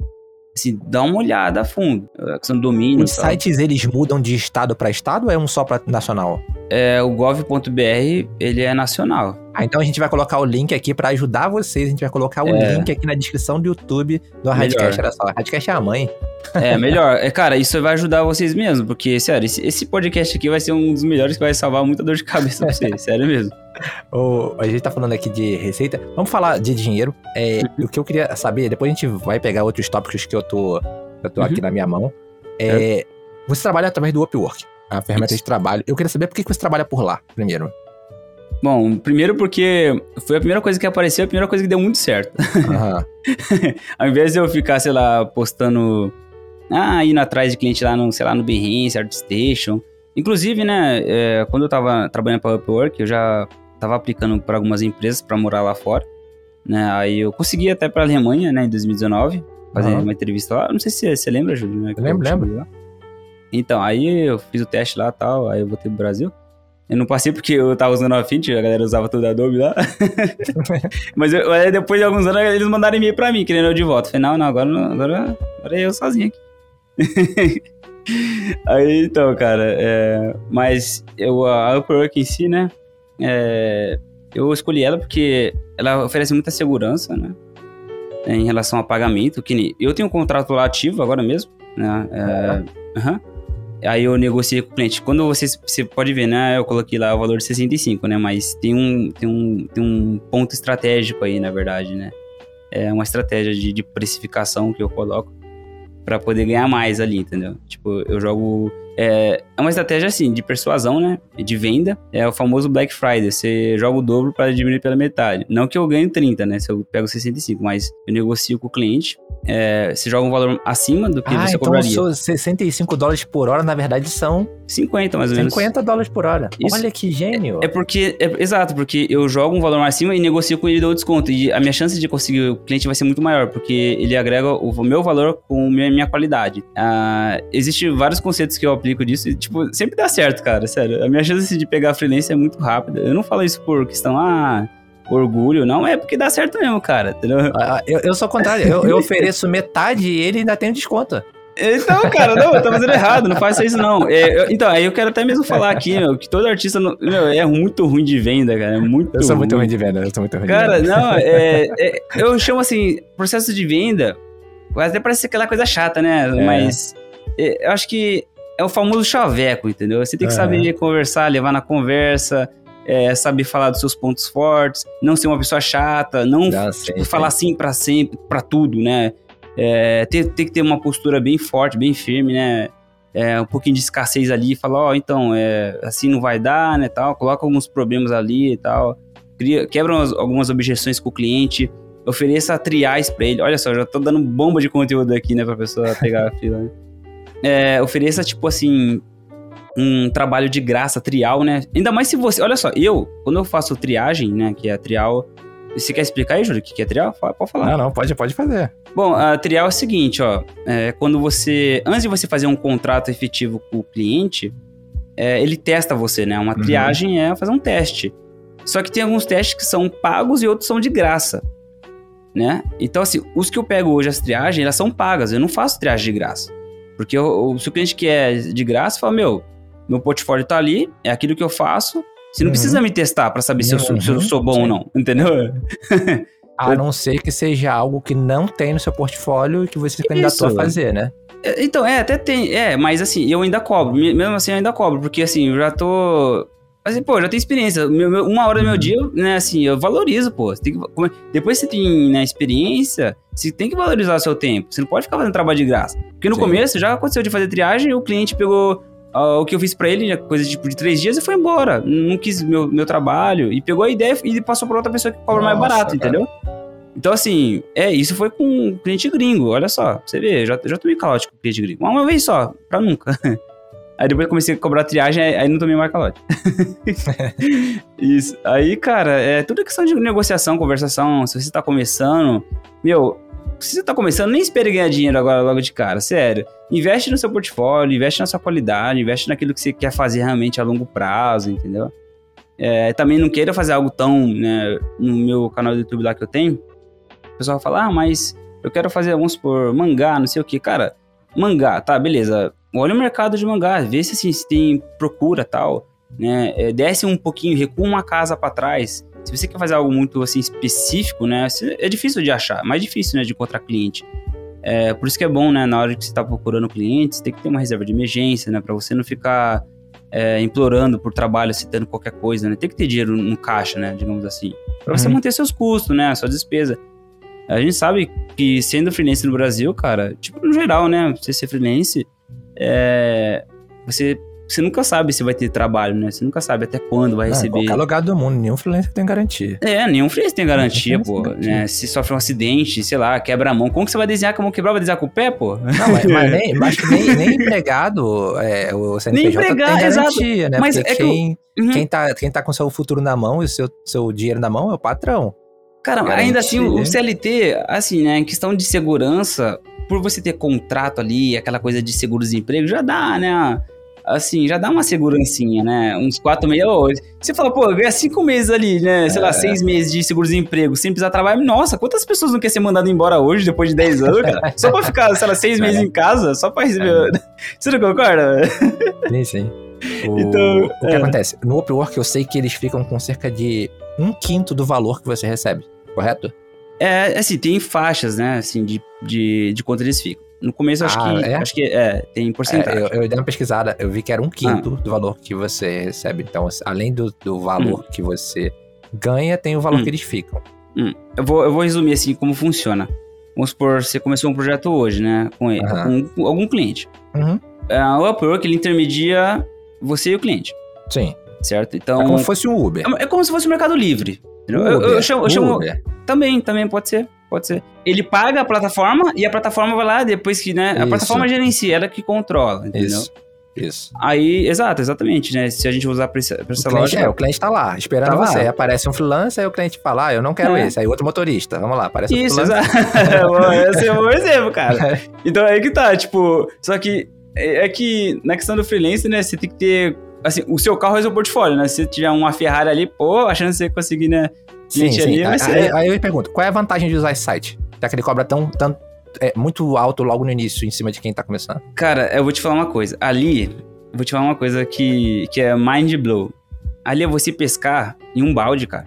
Assim, dá uma olhada a fundo. A questão do domínio. Os sites, eles mudam de estado para estado ou é um só para nacional? É, o gov.br, ele é nacional. Ah, então a gente vai colocar o link aqui pra ajudar vocês. A gente vai colocar o É. link aqui na descrição do YouTube do. Radcast. Olha só, a Radcast é a mãe. É, melhor. É, cara, isso vai ajudar vocês mesmo, porque, sério, esse, esse podcast aqui vai ser um dos melhores que vai salvar muita dor de cabeça pra vocês, (laughs) sério mesmo. O- a gente tá falando aqui de receita. Vamos falar de dinheiro. É, o que eu queria saber, depois a gente vai pegar outros tópicos que eu tô, eu tô Uhum. aqui na minha mão. É, você trabalha através do Upwork, a ferramenta Isso. de trabalho. Eu queria saber por que você trabalha por lá, primeiro. Bom, primeiro porque foi a primeira coisa que apareceu, a primeira coisa que deu muito certo. Aham. (laughs) Ao invés de eu ficar, sei lá, postando. Ah, indo atrás de cliente lá no, sei lá, no Behance, ArtStation. Inclusive, né, é, quando eu tava trabalhando para Upwork, eu já tava aplicando para algumas empresas para morar lá fora. Né, aí eu consegui até para Alemanha, né, em 2019, fazer Aham. uma entrevista lá. Não sei se você lembra, Júlio, né? Lembro, lembro. Então, aí eu fiz o teste lá e tal, aí eu voltei pro Brasil. Eu não passei porque eu tava usando a Affinity, a galera usava tudo Adobe lá. (laughs) Mas eu, depois de alguns anos eles mandaram e-mail pra mim, querendo eu de volta. Falei, não, não, agora, não, agora, agora é eu sozinho aqui. (laughs) aí, então, cara, é, mas eu, a Upwork em si, né, é, eu escolhi ela porque ela oferece muita segurança, né, em relação a pagamento, que eu tenho um contrato lá ativo agora mesmo, né, é, aham. Aí eu negociei com o cliente. Quando você, você pode ver, né? Eu coloquei lá o valor de 65, né? Mas tem um, tem um, tem um ponto estratégico aí, na verdade, né? É uma estratégia de, de precificação que eu coloco pra poder ganhar mais ali, entendeu? Tipo, eu jogo. É, é uma estratégia assim, de persuasão, né? De venda. É o famoso Black Friday. Você joga o dobro para diminuir pela metade. Não que eu ganhe 30, né? Se eu pego 65, mas eu negocio com o cliente. É, você joga um valor acima do que Ah, você então cobraria. os 65 dólares por hora, na verdade, são 50, mais ou menos. 50 dólares por hora. Isso. Olha que gênio. É porque, é- exato, porque eu jogo um valor acima e negocio com ele e dou desconto. E a minha chance de conseguir o cliente vai ser muito maior, porque ele agrega o meu valor com a minha, minha qualidade. Ah, Existem vários conceitos que eu aplico disso e, tipo, sempre dá certo, cara, sério. A minha chance de pegar a freelance é muito rápida. Eu não falo isso por questão, ah, orgulho, não, é porque dá certo mesmo, cara, entendeu? Ah, eu, eu sou o contrário. Eu, eu ofereço metade e ele ainda tem um desconto. Então, cara, não, tá fazendo errado, não faça isso não. É, eu- então, aí eu quero até mesmo falar aqui, meu, que todo artista, não- meu, é muito ruim de venda, cara, é muito Eu sou muito ruim de venda, eu sou muito ruim Cara, de venda. não, é, (laughs) é- eu chamo assim, processo de venda, até parece aquela coisa chata, né? É. Mas é, eu acho que é o famoso chaveco, entendeu? Você tem que saber conversar, levar na conversa, é, saber falar dos seus pontos fortes, não ser uma pessoa chata, não sei, tipo, falar sim pra sempre, pra tudo, né? É, ter, ter que ter uma postura bem forte, bem firme, né? É, um pouquinho de escassez ali, falar, ó, então, é, assim não vai dar, né, tal, coloca alguns problemas ali e tal, cria, quebra umas- algumas objeções com o cliente, ofereça triais pra ele, olha só, já tô dando bomba de conteúdo aqui, né, pra pessoa pegar a fila, né? (laughs) É, ofereça, tipo assim, um trabalho de graça, trial, né, ainda mais se você, olha só, eu, quando eu faço triagem, né, que é a trial, você quer explicar aí, Júlio, o que é trial? Pode falar. Não, não, pode, pode fazer. Bom, a trial é o seguinte, ó. É, quando você. Antes de você fazer um contrato efetivo com o cliente, é, ele testa você, né? Uma Uhum. triagem é fazer um teste. Só que tem alguns testes que são pagos e outros são de graça. Né? Então, assim, os que eu pego hoje, as triagens, elas são pagas. Eu não faço triagem de graça. Porque eu- o- se o cliente quer de graça, fala, meu, meu portfólio tá ali, é aquilo que eu faço. Você não Uhum. precisa me testar pra saber se, eu sou, se eu Uhum, sou bom sim. ou não, entendeu? A não ser que seja algo que não tem no seu portfólio e que você se candidatou a fazer, né? É, Então, é, até tem. É, mas assim, eu ainda cobro. me- Mesmo assim, eu ainda cobro. Porque assim, eu já tô. Assim, pô, já tenho experiência. Meu- meu- uma hora do meu Uhum. dia, né, assim, eu valorizo, pô. Você tem que- como- depois que você tem né, experiência, você tem que valorizar o seu tempo. Você não pode ficar fazendo trabalho de graça. Porque no Sim. começo já aconteceu de fazer triagem, o cliente pegou ah, o que eu fiz pra ele, né, coisa tipo de três dias, e foi embora. Não quis meu, meu trabalho. E pegou a ideia e passou pra outra pessoa que cobra mais Nossa, barato, cara. entendeu? Então, assim, é, isso foi com um cliente gringo, olha só. Você vê, já, já tomei calote com cliente gringo. Uma vez só, pra nunca. (laughs) Aí depois comecei a cobrar triagem, aí não tomei mais calote. (laughs) (laughs) isso. Aí, cara, é tudo questão de negociação, conversação. Se você tá começando, meu, se você tá começando, nem espere ganhar dinheiro agora logo de cara, sério. Investe no seu portfólio, investe na sua qualidade, investe naquilo que você quer fazer realmente a longo prazo, entendeu? É, também não queira fazer algo tão, né, no meu canal do YouTube lá que eu tenho, o pessoal fala, ah, mas eu quero fazer, vamos supor, mangá, não sei o que. Cara, mangá, tá, beleza. Olha o mercado de mangá, vê se, assim, se tem procura tal, né? É, desce um pouquinho, recua uma casa pra trás, Se você quer fazer algo muito assim específico, né, é difícil de achar, mais difícil, né, de encontrar cliente. É, por isso que é bom, né, na hora que você está procurando clientes, você tem que ter uma reserva de emergência, né, para você não ficar é, implorando por trabalho, citando qualquer coisa, né? Tem que ter dinheiro no caixa, né, digamos assim, para você uhum. manter seus custos, né, sua despesa. A gente sabe que sendo freelance no Brasil, cara, tipo, no geral, né, você ser freelance, é, você você nunca sabe se vai ter trabalho, né? Você nunca sabe até quando vai receber. Em qualquer lugar do mundo, nenhum freelancer tem garantia. É, nenhum freelancer tem garantia, pô. Tem garantia. Né? Se sofre um acidente, sei lá, quebra a mão, como que você vai desenhar com a mão quebrada? Vai desenhar com o pé, pô? Não, mas, mas nem, (laughs) mas nem, nem empregado, é, o CNPJ nem empregado, tem garantia, exato. né? Mas Porque é quem, que... uhum. quem, tá, quem tá com seu futuro na mão e o seu, seu dinheiro na mão é o patrão. Cara, garantia, ainda assim, o CLT, assim, né, em questão de segurança, por você ter contrato ali, aquela coisa de seguro-desemprego, já dá, né? assim, já dá uma segurancinha, né? Uns quatro meses. Oh, você fala, pô, ganha cinco meses ali, né? Sei é. lá, seis meses de seguro-desemprego sem precisar trabalhar. Nossa, quantas pessoas não querem ser mandado embora hoje, depois de dez anos, cara? Só pra ficar, sei lá, seis (laughs) meses em casa, só pra receber. É. (laughs) Você não concorda? Sim, sim. (laughs) O, então, o que é. acontece? No Upwork eu sei que eles ficam com cerca de um quinto do valor que você recebe, correto? É, assim, tem faixas, né, assim, de, de, de quanto eles ficam. No começo, acho ah, que. É? Acho que é, tem porcentagem. É, eu, eu, dei uma pesquisada, eu vi que era um quinto ah. do valor que você recebe. Então, além do, do valor hum. que você ganha, tem o valor hum. que eles ficam. Hum. Eu, vou, eu vou resumir assim como funciona. Vamos supor, você começou um projeto hoje, né? Com, ele, com, com algum cliente. Uhum. É, o Upwork, ele intermedia você e o cliente. Sim. Certo? Então. É como se fosse um Uber. É, é como se fosse o um Mercado Livre. Uber, eu, eu, chamo. Eu chamo também, também pode ser. Pode ser. Ele paga a plataforma e a plataforma vai lá depois que, né? A Isso. plataforma gerencia, ela que controla, entendeu? Isso. Isso. Aí, exato, exatamente, né? Se a gente usar pra essa, pra essa lógica. É, o cliente tá lá, esperando tá você. Lá. Aparece um freelancer, aí o cliente fala, ah, eu não quero é. esse. Aí outro motorista, vamos lá, aparece Isso, um freelancer. Exato. (laughs) Esse é um bom (laughs) exemplo, cara. É. Então aí que tá, tipo, só que é, é que na questão do freelance, né, você tem que ter, assim, o seu carro é o seu portfólio, né? Se tiver uma Ferrari ali, pô, a chance de você conseguir, né, Sim, sim. Ali, aí, aí, aí, eu me pergunto, qual é a vantagem de usar esse site? Já que ele cobra tão, tão é, muito alto logo no início, em cima de quem tá começando? Cara, eu vou te falar uma coisa. Ali, vou te falar uma coisa que, que é mind blow. Ali é você pescar em um balde, cara.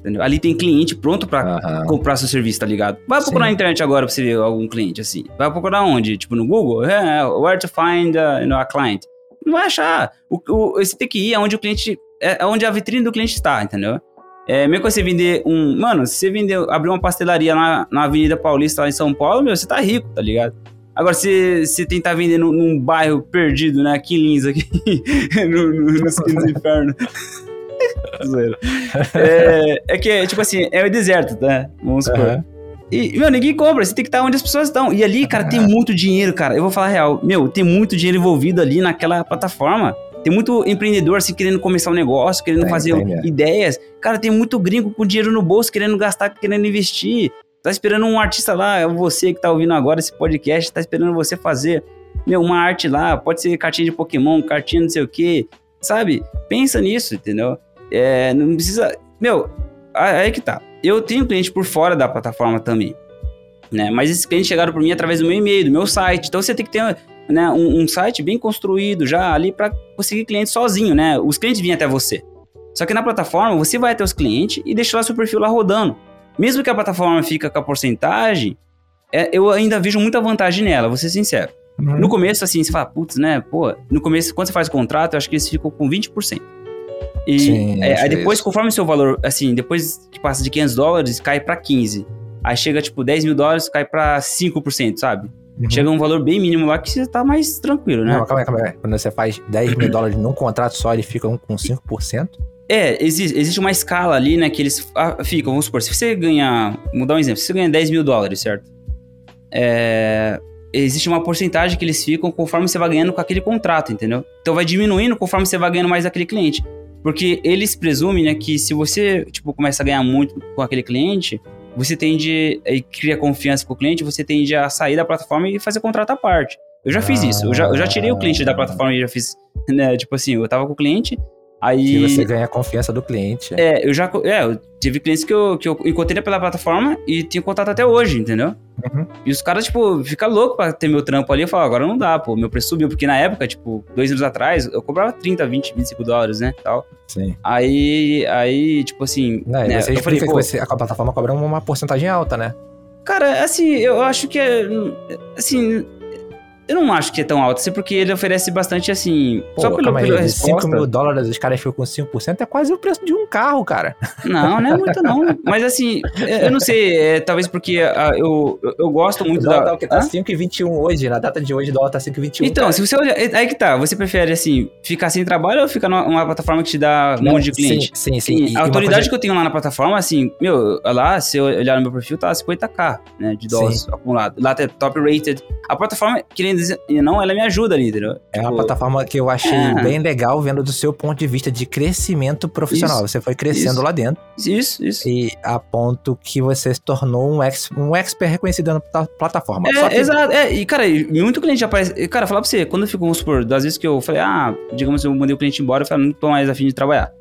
Entendeu? Ali tem cliente pronto para comprar seu serviço, tá ligado? Vai procurar Sim. na internet agora pra você ver algum cliente assim. Vai procurar onde? Tipo no Google? É, where to find a, you know, a client. Não vai achar. O, o, você tem que ir aonde o cliente. É, onde a vitrine do cliente está, entendeu? É, mesmo que você vender um. Mano, se você vender, abrir uma pastelaria na, na Avenida Paulista lá em São Paulo, meu, você tá rico, tá ligado? Agora, se você tentar vender num, num, bairro perdido, né? Aqui em Lins, aqui, (laughs) no, no, nos (laughs) do inferno. (laughs) é, é que, tipo assim, é o deserto, tá? Vamos supor. Uhum. E, meu, ninguém compra, você tem que estar onde as pessoas estão. E ali, cara, tem muito dinheiro, cara. Eu vou falar a real. Meu, tem muito dinheiro envolvido ali naquela plataforma. Tem muito empreendedor assim querendo começar um negócio, querendo fazer ideias. Cara, tem muito gringo com dinheiro no bolso, querendo gastar, querendo investir. Tá esperando um artista lá, é você que tá ouvindo agora esse podcast, tá esperando você fazer meu, uma arte lá, pode ser cartinha de Pokémon, cartinha não sei o que, sabe? Pensa nisso, entendeu? É, não precisa. Meu, aí que tá. Eu tenho cliente por fora da plataforma também. Né? Mas esses clientes chegaram por mim através do meu e-mail, do meu site. Então você tem que ter né, um, um site bem construído já ali para conseguir clientes sozinho, né? Os clientes vêm até você. Só que na plataforma você vai até os clientes e deixa lá seu perfil lá rodando. Mesmo que a plataforma fica com a porcentagem, é, eu ainda vejo muita vantagem nela, vou ser sincero. Uhum. No começo, assim, você fala, putz, né? Pô, no começo, quando você faz o contrato, eu acho que eles ficam com 20%. E Sim, é, aí depois, isso. conforme o seu valor, assim, depois que passa de 500 dólares, cai para 15. Aí chega, tipo, 10 mil dólares, cai para 5%, sabe? Uhum. Chega um valor bem mínimo lá que você tá mais tranquilo, né? Não, calma aí, calma aí. Quando você faz 10 mil dólares num contrato só, ele fica com 5%? É, existe, existe uma escala ali, né, que eles ah, ficam, vamos supor, se você ganhar, vou dar um exemplo, se você ganha 10 mil dólares, certo? É, existe uma porcentagem que eles ficam conforme você vai ganhando com aquele contrato, entendeu? Então vai diminuindo conforme você vai ganhando mais aquele cliente. Porque eles presumem, né, que se você, tipo, começa a ganhar muito com aquele cliente, você tende e cria confiança com o cliente, você tende a sair da plataforma e fazer contrato à parte. Eu já fiz isso. Eu já, eu já tirei o cliente da plataforma e já fiz, né? Tipo assim, eu tava com o cliente, Aí, Se você ganha a confiança do cliente. É, eu já. É, eu tive clientes que eu, que eu encontrei pela plataforma e tinha contato até hoje, entendeu? Uhum. E os caras, tipo, ficam loucos pra ter meu trampo ali. Eu falo, agora não dá, pô. Meu preço subiu. Porque na época, tipo, dois anos atrás, eu cobrava 30, 20, 25 dólares, né? Tal. Sim. Aí, aí, tipo assim. Não, né, você eu falei, explica pô, que você, a plataforma cobra uma porcentagem alta, né? Cara, assim, eu acho que é. Assim. Eu não acho que é tão alto, assim, porque ele oferece bastante, assim. Pô, só pelo, calma aí, pela de 5 resposta. mil dólares os caras ficam com 5%, é quase o preço de um carro, cara. Não, não é muito, não. Mas assim, é, eu não sei, é, talvez porque ah, eu, eu, gosto muito O dólar da. tá, tá Hã? 5,21 hoje, na data de hoje o dólar tá 5,21. Então, cara. se você olhar. Aí que tá, você prefere, assim, ficar sem trabalho ou ficar numa plataforma que te dá um Não, monte de cliente? Sim, sim, sim. Sim, a autoridade coisa- que eu tenho lá na plataforma, assim, meu, lá, se eu olhar no meu perfil, tá 50k, né, de dólares acumulado. Lá tá top rated. A plataforma, querendo dizer, não, ela me ajuda ali, entendeu? É uma Tipo, plataforma que eu achei É. bem legal, vendo do seu ponto de vista de crescimento profissional. Isso, Você foi crescendo isso. lá dentro Isso, isso. e a ponto que você se tornou um, ex, um expert reconhecido na pla- plataforma. É, que- exato. É, e, cara, e muito cliente aparece. e, Cara, falar pra você, quando eu fico, vamos supor, das vezes que eu falei, ah, digamos, eu mandei o cliente embora, eu falei, "Ah, não tô mais afim de trabalhar.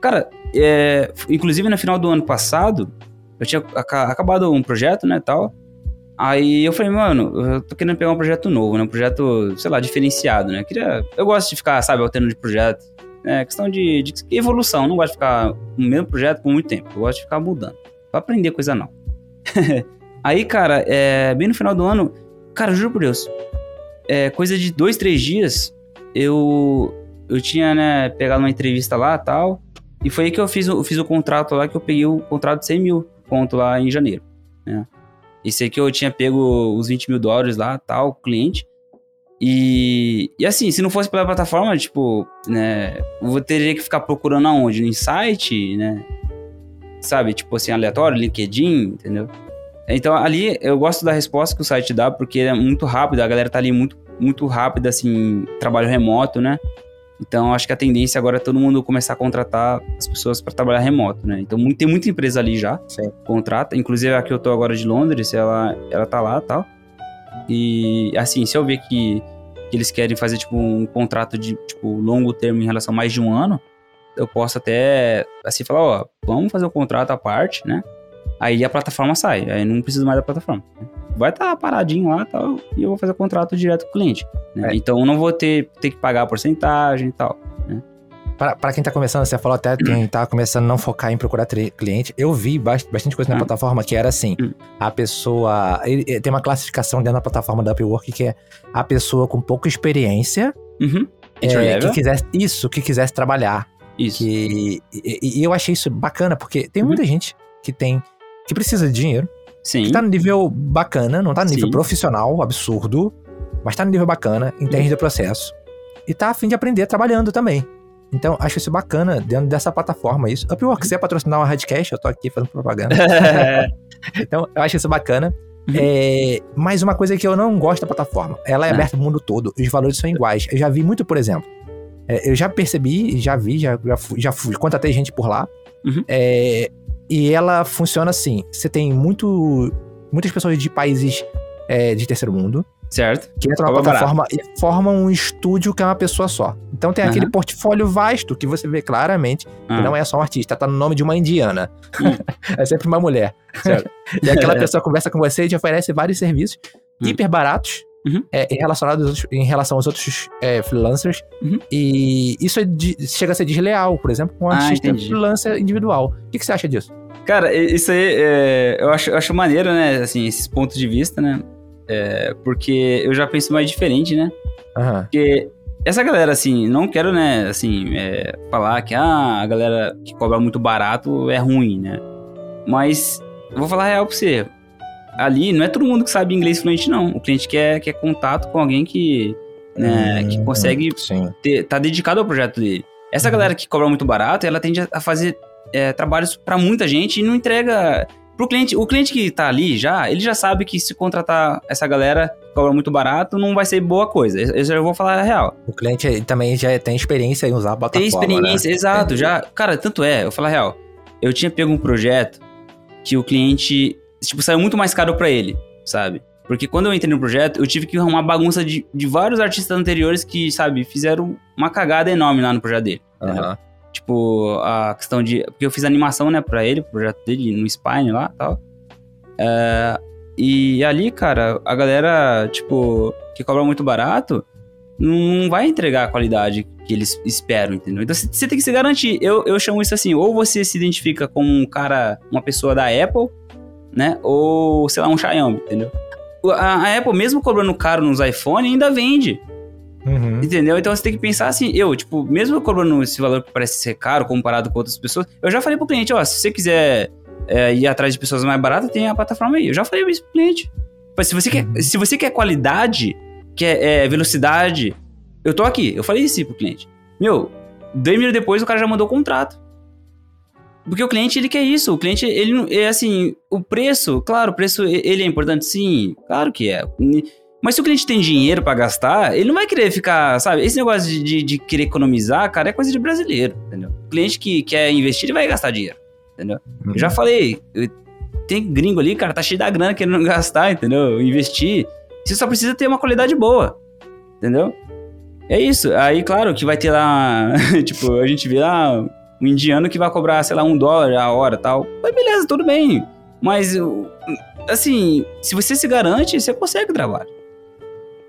Cara, é, inclusive no final do ano passado, eu tinha aca- acabado um projeto, né, tal. Aí eu falei, mano, eu tô querendo pegar um projeto novo, né? Um projeto, sei lá, diferenciado, né? Eu Queria, eu gosto de ficar, sabe, alternando de projeto. É questão de, de evolução. Não gosto de ficar no mesmo projeto por muito tempo. Eu gosto de ficar mudando. Pra aprender coisa nova. (laughs) Aí, cara, é, bem no final do ano, cara, juro por Deus, é, coisa de dois, três dias, eu, eu tinha, né, pegado uma entrevista lá e tal. E foi aí que eu fiz, o- eu fiz o contrato lá, que eu peguei o contrato de 100 mil ponto lá em janeiro, né? Esse aí que eu tinha pego os 20 mil dólares lá, tal, cliente. E, e assim, se não fosse pela plataforma, tipo, né, eu teria que ficar procurando aonde? No site, né? Sabe, tipo assim, aleatório, LinkedIn, entendeu? Então ali eu gosto da resposta que o site dá, porque é muito rápido, a galera tá ali muito, muito rápida, assim, trabalho remoto, né? Então acho que a tendência agora é todo mundo começar a contratar as pessoas para trabalhar remoto, né? Então mu- tem muita empresa ali já, Sim. contrata. Inclusive a que eu tô agora de Londres, ela, ela tá lá e tal. E assim, se eu ver que, que eles querem fazer tipo um contrato de tipo longo termo em relação a mais de um ano, eu posso até assim falar, ó, vamos fazer um contrato à parte, né? Aí a plataforma sai, aí não preciso mais da plataforma. né? Vai estar paradinho lá e tal, e eu vou fazer o contrato direto com o cliente. né? É. Então eu não vou ter, ter que pagar a porcentagem e tal. Pra, pra quem tá começando, você falou até quem tá começando a não focar em procurar cliente. Eu vi bast- bastante coisa na Ah. plataforma que era assim: Hum. a pessoa. ele- tem uma classificação dentro da plataforma da Upwork que é a pessoa com pouca experiência. Uhum. é, que quisesse, isso, que quisesse trabalhar. Isso. Que, e, e eu achei isso bacana, porque tem Uhum. muita gente que tem. Que precisa de dinheiro, Sim. que tá no nível bacana, não tá no nível Sim. profissional, absurdo, mas tá no nível bacana, entende do processo. E tá a fim de aprender trabalhando também. Então, acho isso bacana dentro dessa plataforma. Isso. Upwork, se quiser patrocinar uma Radcast, eu tô aqui fazendo propaganda. (laughs) então, eu acho isso bacana. Uhum. É, mas uma coisa que eu não gosto da plataforma, ela é Ah. aberta pro mundo todo, os valores são iguais. Eu já vi muito, por exemplo, é, eu já percebi, já vi, já, já, fui, já fui, contatei gente por lá, Uhum. é, e ela funciona assim: você tem muito, muitas pessoas de países é, de terceiro mundo certo. que entram na plataforma e formam um estúdio que é uma pessoa só. Então tem aquele Aham. portfólio vasto que você vê claramente Ah. que não é só um artista, tá no nome de uma indiana. Hum. (laughs) é sempre uma mulher. Certo. (laughs) E aquela pessoa conversa com você e te oferece vários serviços Hum. hiper baratos Uhum. é, em, aos outros- em relação aos outros é, freelancers. Uhum. E isso é de- chega a ser desleal, por exemplo, com um Ah, artista entendi. freelancer individual. O que, que você acha disso? Cara, i- isso aí é, eu, acho, eu acho maneiro, né? Assim, esses pontos de vista, né? É, porque eu já penso mais diferente, né? Aham. Porque essa galera, assim, não quero, né, assim, é, falar que ah, a galera que cobra muito barato é ruim, né? Mas eu vou falar a real pra você. Ali não é todo mundo que sabe inglês fluente, não. O cliente quer, quer contato com alguém que, né, que Hum, consegue ter, tá dedicado ao projeto dele. Essa Uhum. galera que cobra muito barato, ela tende a fazer é, trabalhos pra muita gente e não entrega pro cliente. O cliente que tá ali já, ele já sabe que se contratar essa galera que cobra muito barato, não vai ser boa coisa. Isso eu vou falar a real. O cliente também já tem experiência em usar a plataforma. Tem experiência, né? exato. Já, cara, tanto é, eu vou falar a real. Eu tinha pego um projeto que o cliente, tipo, saiu muito mais caro pra ele, sabe? Porque quando eu entrei no projeto, eu tive que arrumar bagunça de, de vários artistas anteriores que, sabe, fizeram uma cagada enorme lá no projeto dele. Aham. Tipo, a questão de. Porque eu fiz animação, né, pra ele, o projeto dele no Spine lá e tal. É, e ali, cara, a galera, tipo, que cobra muito barato, não vai entregar a qualidade que eles esperam, entendeu? Então você tem que se garantir. Eu, eu chamo isso assim, ou você se identifica como um cara, uma pessoa da Apple, né? Ou, sei lá, um Xiaomi, entendeu? A, a Apple, mesmo cobrando caro nos iPhone, ainda vende. Uhum. Entendeu? Então você tem que pensar assim, eu, tipo, mesmo cobrando esse valor que parece ser caro comparado com outras pessoas, eu já falei pro cliente, ó, se você quiser é, ir atrás de pessoas mais baratas, tem a plataforma aí. Eu já falei isso pro cliente. Mas se você quer, uhum. se você quer qualidade, quer é, velocidade, eu tô aqui. Eu falei isso pro cliente. Meu, dois minutos depois o cara já mandou o contrato. Porque o cliente, ele quer isso. O cliente, ele é assim, o preço, claro, o preço, ele é importante sim, claro que é. Mas se o cliente tem dinheiro para gastar, ele não vai querer ficar, sabe? Esse negócio de, de, de, querer economizar, cara, é coisa de brasileiro, entendeu? O cliente que quer investir, ele vai gastar dinheiro, entendeu? Uhum. Eu já falei, tem gringo ali, cara, tá cheio da grana querendo (laughs) gastar, entendeu? Investir. Você só precisa ter uma qualidade boa, entendeu? É isso. Aí, claro, que vai ter lá, (laughs) tipo, a gente vê lá um indiano que vai cobrar, sei lá, um dólar a hora tal. Mas beleza, tudo bem. Mas, assim, se você se garante, você consegue trabalho.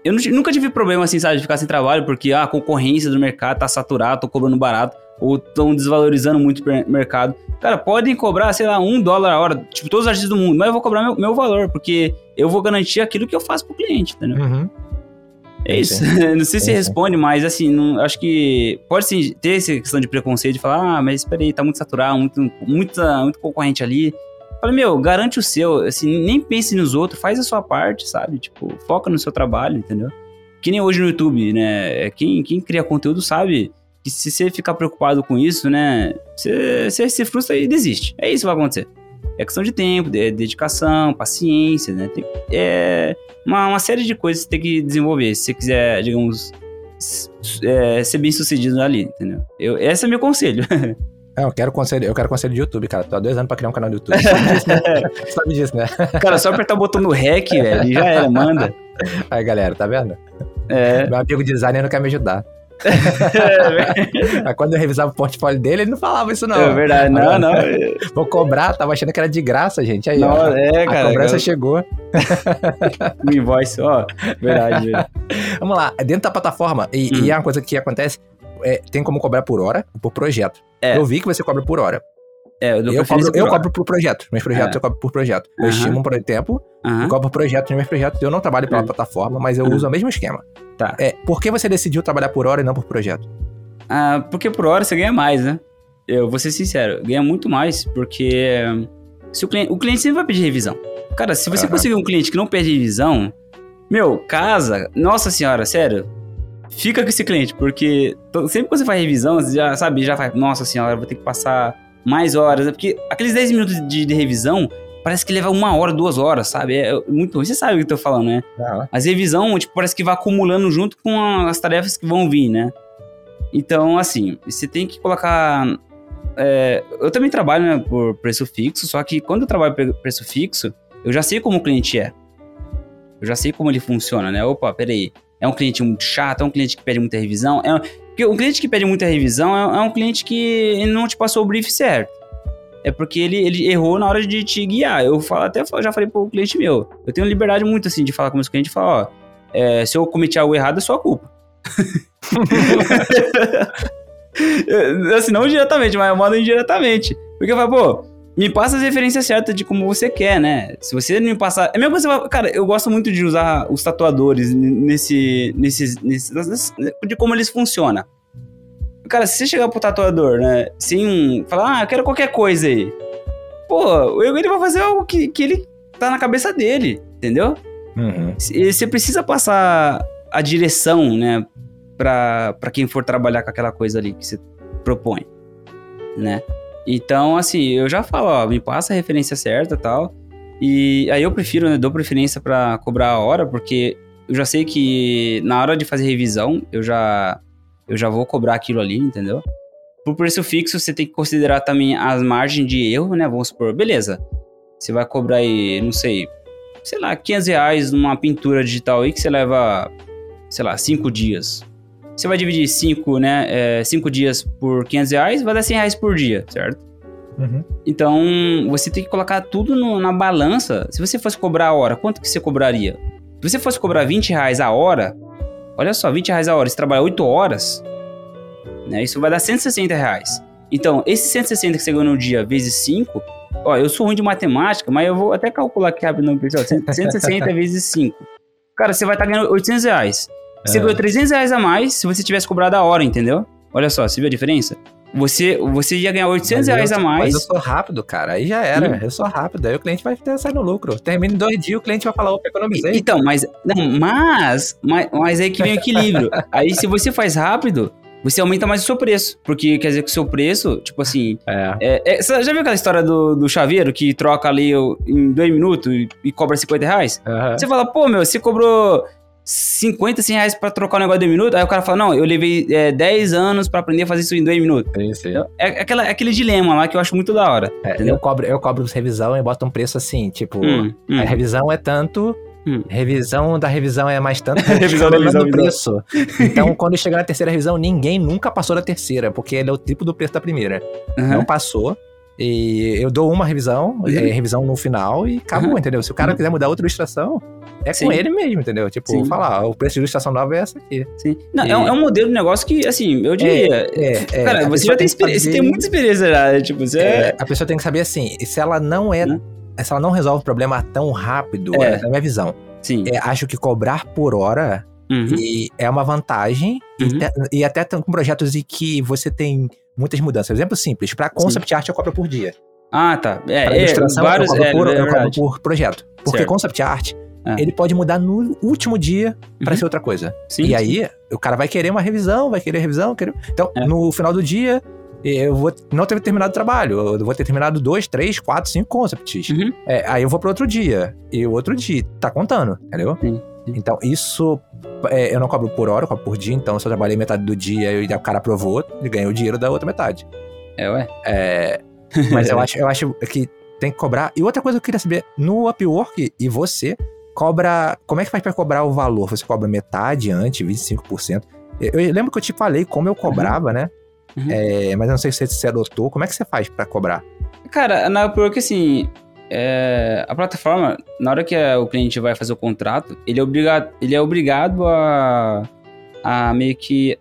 Eu nunca tive problema, assim, sabe, de ficar sem trabalho, porque ah, a concorrência do mercado tá saturada, tô cobrando barato, ou estão desvalorizando muito o mercado. Cara, podem cobrar, sei lá, um dólar a hora, tipo, todos os artistas do mundo, mas eu vou cobrar meu, meu valor, porque eu vou garantir aquilo que eu faço pro cliente, entendeu? Uhum. É isso. (laughs) não sei se responde, mas assim, não, acho que pode sim ter essa questão de preconceito de falar, ah, mas espera aí, tá muito saturado, muito, muita, muito concorrente ali. Fala, meu, garante o seu, assim, nem pense nos outros, faz a sua parte, sabe? Tipo, foca no seu trabalho, entendeu? Que nem hoje no YouTube, né? Quem, quem cria conteúdo sabe que se você ficar preocupado com isso, né? Você, você se frustra e desiste. É isso que vai acontecer. É questão de tempo, de dedicação, paciência, né? Tem, é uma, uma série de coisas que você tem que desenvolver. Se você quiser, digamos, é, ser bem sucedido ali, entendeu? Eu, esse é meu conselho. (laughs) É, eu quero conselho, eu quero conselho de YouTube, cara. Tô há dois anos pra criar um canal do YouTube. Sabe disso, né? (laughs) Né? Cara, só apertar o botão no REC, velho, e já era, manda. (laughs) Aí, galera, tá vendo? É. Meu amigo designer não quer me ajudar. Aí quando eu revisava o portfólio dele, ele não falava isso, não. É verdade, não, não. (laughs) Vou cobrar, tava achando que era de graça, gente. Aí, não, ó, é, cara. A cobrança cara. chegou. (laughs) o invoice, ó. Verdade. (laughs) Vamos lá, dentro da plataforma, e, hum. e é uma coisa que acontece, é, tem como cobrar por hora por projeto. É. Eu vi que você cobra por hora. É, eu, eu, cobro, eu cobro por projeto. Meus projetos é. eu cobro por projeto. Eu estimo um tempo, eu cobro por projeto nos meus projetos. Eu não trabalho pela plataforma, mas eu uso o mesmo esquema. Tá. É, por que você decidiu trabalhar por hora e não por projeto? Ah, porque por hora você ganha mais, né? Eu vou ser sincero, ganha muito mais, porque se o, cliente, o cliente sempre vai pedir revisão. Cara, se você uhum. conseguir um cliente que não pede revisão, meu, casa, nossa senhora, sério, fica com esse cliente, porque sempre que você faz revisão, você já sabe, já faz, nossa senhora, vou ter que passar mais horas, né? porque aqueles 10 minutos de, de, revisão parece que leva uma hora, duas horas, sabe? É muito ruim. Você sabe o que eu tô falando, né? Ah. As revisão, tipo, parece que vai acumulando junto com as tarefas que vão vir, né? Então, assim, você tem que colocar. É, eu também trabalho né, por preço fixo, só que quando eu trabalho por preço fixo, eu já sei como o cliente é. Eu já sei como ele funciona, né? Opa, peraí. É um cliente muito chato, é um cliente que pede muita revisão. É um... Porque um cliente que pede muita revisão é, é um cliente que não te passou o brief certo. É porque ele, ele errou na hora de te guiar. Eu falo, até já falei pro cliente meu. Eu tenho liberdade muito assim de falar com meus clientes e falar, ó, é, se eu cometi algo errado, é sua culpa. (laughs) (laughs) assim, não diretamente, mas eu mando indiretamente. Porque eu falo, pô, me passa as referências certas de como você quer, né? Se você não me passar. É mesmo que você vai. Cara, eu gosto muito de usar os tatuadores nesse. nesses. Nesse, de como eles funcionam. Cara, se você chegar pro tatuador, né? Sem falar, ah, eu quero qualquer coisa aí. Pô, ele vai fazer algo que, que ele tá na cabeça dele, entendeu? Uhum. Você precisa passar a direção, né? Pra, pra quem for trabalhar com aquela coisa ali que você propõe, né? Então, assim, eu já falo, ó, me passa a referência certa tal. E aí eu prefiro, né, dou preferência para cobrar a hora, porque eu já sei que na hora de fazer revisão, eu já eu já vou cobrar aquilo ali, entendeu? Por preço fixo, você tem que considerar também as margens de erro, né? Vamos supor, beleza. Você vai cobrar aí, não sei, sei lá, 500 reais numa pintura digital aí que você leva, sei lá, 5 dias. Você vai dividir 5 né, é, cinco dias por 500 reais, vai dar 100 reais por dia, certo? Uhum. Então, você tem que colocar tudo no- na balança. Se você fosse cobrar a hora, quanto que você cobraria? Se você fosse cobrar 20 reais a hora, olha só, 20 reais a hora, você trabalha 8 horas, né, isso vai dar 160 reais. Então, esses 160 que você ganhou no dia vezes 5, ó, eu sou ruim de matemática, mas eu vou até calcular aqui rápido no pessoal, 160 (laughs) vezes 5. Cara, você vai estar ganhando 800 reais. Você É. ganhou 300 reais a mais se você tivesse cobrado a hora, entendeu? Olha só, você viu a diferença? Você, você ia ganhar 800 Mas reais eu- a Mas mais. eu sou rápido, cara. Aí já era. Hum. Eu sou rápido. Aí o cliente vai ter sair no lucro. Termina em dois dias, o cliente vai falar, opa, economizei. Então, mas. Não, mas. Mas, mas aí que vem o equilíbrio. (laughs) aí, se você faz rápido, você aumenta mais o seu preço. Porque quer dizer que o seu preço, tipo assim. É. É, é- você já viu aquela história do, do chaveiro que troca ali em dois minutos e, e cobra 50 reais? Aham. Você fala, pô, meu, você cobrou 50, 100 reais pra trocar o negócio de dois minutos? Aí o cara fala, não, eu levei é, 10 anos pra aprender a fazer isso em dois minutos. É isso aí. É, aquela, é aquele dilema lá que eu acho muito da hora. É, eu, cobro, eu cobro revisão e boto um preço assim, tipo, Hum, hum. a revisão é tanto, Hum. revisão da revisão é mais tanto, (laughs) Revisão da revisão, do preço. Então, (laughs) quando chegar na terceira revisão, ninguém nunca passou da terceira, porque ele é o triplo do preço da primeira. Aham. Não passou. E eu dou uma revisão, Uhum. é, revisão no final e acabou, Uhum. entendeu? Se o cara Uhum. quiser mudar outra ilustração, é Sim. com ele mesmo, entendeu? Tipo, Sim. falar, o preço de ilustração nova é essa aqui. Sim. Não, E- é, um, é um modelo de negócio que, assim, eu diria. É, é, cara, a você já tem, experiência, você saber- tem muita experiência já. né? Tipo, você É, é. a pessoa tem que saber assim, se ela não é. Né? Se ela não resolve o problema tão rápido, É. é. na minha visão, Sim. é, acho que cobrar por hora Uhum. e é uma vantagem. e Uhum. te- E, até com projetos em que você tem muitas mudanças. Exemplo simples, para concept art eu cobro por dia. Ah, tá. É, Para é, ilustração vários. eu, cobro É, por, é eu cobro por projeto. Porque Certo. concept art, É. ele pode mudar no último dia para Uhum. ser outra coisa. Sim, e sim. aí, o cara vai querer uma revisão, vai querer revisão, querer... Então, É. no final do dia, eu vou não ter terminado o trabalho. Eu vou ter terminado dois, três, quatro, cinco concepts. Uhum. É, aí eu vou para outro dia. E o outro dia tá contando, entendeu? Sim, sim. Então, isso é, eu não cobro por hora, eu cobro por dia. Então, se eu trabalhei metade do dia e o cara aprovou, ele ganha o dinheiro da outra metade. É, ué. É, mas eu acho, eu acho que tem que cobrar. E outra coisa que eu queria saber, no Upwork e você, cobra. Como é que faz pra cobrar o valor? Você cobra metade antes, 25%? Eu, eu lembro que eu te falei como eu cobrava, né? Uhum. É, mas eu não sei se você adotou. Como é que você faz pra cobrar? Cara, na Upwork, assim, é, a plataforma, na hora que é, o cliente vai fazer o contrato, ele é obrigado, ele é obrigado a, a meio que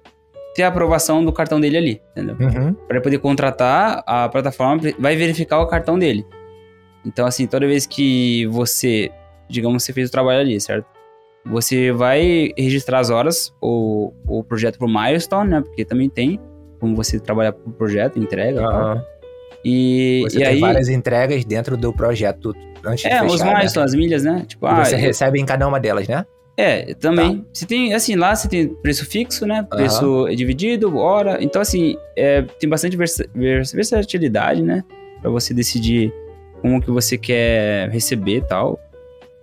ter a aprovação do cartão dele ali, entendeu? Uhum. Para poder contratar, a plataforma vai verificar o cartão dele. Então, assim, toda vez que você, digamos, você fez o trabalho ali, certo? Você vai registrar as horas, ou o projeto por milestone, né? Porque também tem como você trabalhar por projeto, entrega e tal. Aham. E, Você e tem aí. várias entregas dentro do projeto antes É, de os fechar, né? milestones, as milhas, né? Tipo, ah, você eu- recebe em cada uma delas, né? é, também. Você tem, assim, lá você tem preço fixo, né? Preço dividido, hora. Então, assim, é, tem bastante vers- versatilidade, né? Pra você decidir como que você quer receber e tal.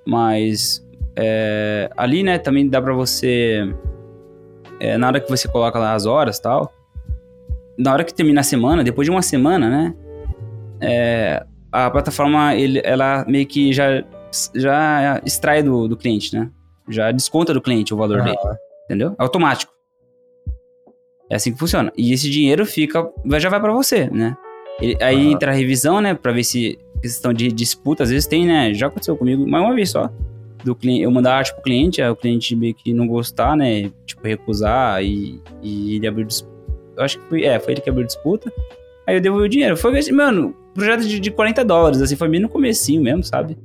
Mas é, ali, né, também dá pra você. é, na hora que você coloca lá as horas e tal. Na hora que termina a semana, depois de uma semana, né? É, a plataforma, ele, ela meio que já, já extrai do, do cliente, né? Já desconta do cliente o valor dele, Aham. entendeu? É automático. É assim que funciona. E esse dinheiro fica, já vai pra você, né? Ele- aí Aham. entra a revisão, né? Pra ver se questão de disputa, às vezes tem, né? Já aconteceu comigo, mas uma vez só. Do cliente, eu mandar arte pro cliente, aí o cliente meio que não gostar, né? Tipo, recusar e, e ele abriu disputa. Eu acho que foi, é, foi ele que abriu disputa. Aí eu devolvi o dinheiro. Foi, assim, mano, projeto de, de 40 dólares, assim, foi bem no comecinho mesmo, sabe?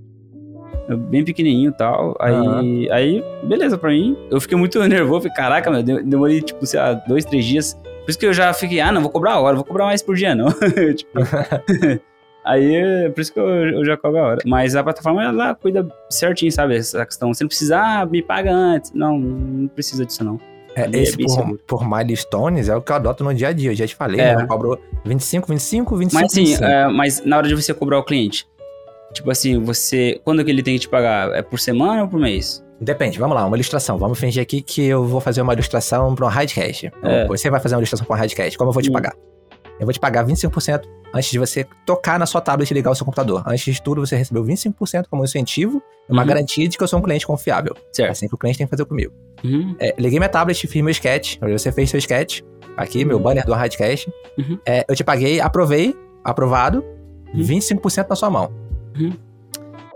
Bem pequenininho e tal. Aí, Aham. aí, beleza pra mim. Eu fiquei muito (laughs) nervoso. Falei, caraca, meu, de- demorei, tipo, sei lá, dois, três dias. Por isso que eu já fiquei, ah, não, vou cobrar a hora, vou cobrar mais por dia, não. (laughs) tipo, (laughs) aí, por isso que eu, eu já cobro a hora. Mas a plataforma, ela cuida certinho, sabe? Essa questão. Você não precisa, ah, me paga antes. Não, não precisa disso, não. É, é esse bem por, por milestones é o que eu adoto no dia a dia. Eu já te falei, É. né? Eu cobro 25, 25, 25, Mas sim, 25. é, mas na hora de você cobrar o cliente, tipo assim, você. Quando que ele tem que te pagar? É por semana ou por mês? Depende, vamos lá, uma ilustração. Vamos fingir aqui que eu vou fazer uma ilustração para um Hardcast. É. Você vai fazer uma ilustração para um Hardcast. Como eu vou te Hum. pagar? Eu vou te pagar 25% antes de você tocar na sua tablet e ligar o seu computador. Antes de tudo, você recebeu 25% como incentivo, uma Uhum. garantia de que eu sou um cliente confiável. Certo. assim que o cliente tem que fazer comigo. Uhum. É, liguei minha tablet, fiz meu sketch. Você fez seu sketch. Aqui, meu Uhum. banner do Radcast. Uhum. É, eu te paguei, aprovei, aprovado, Uhum. 25% na sua mão. Uhum.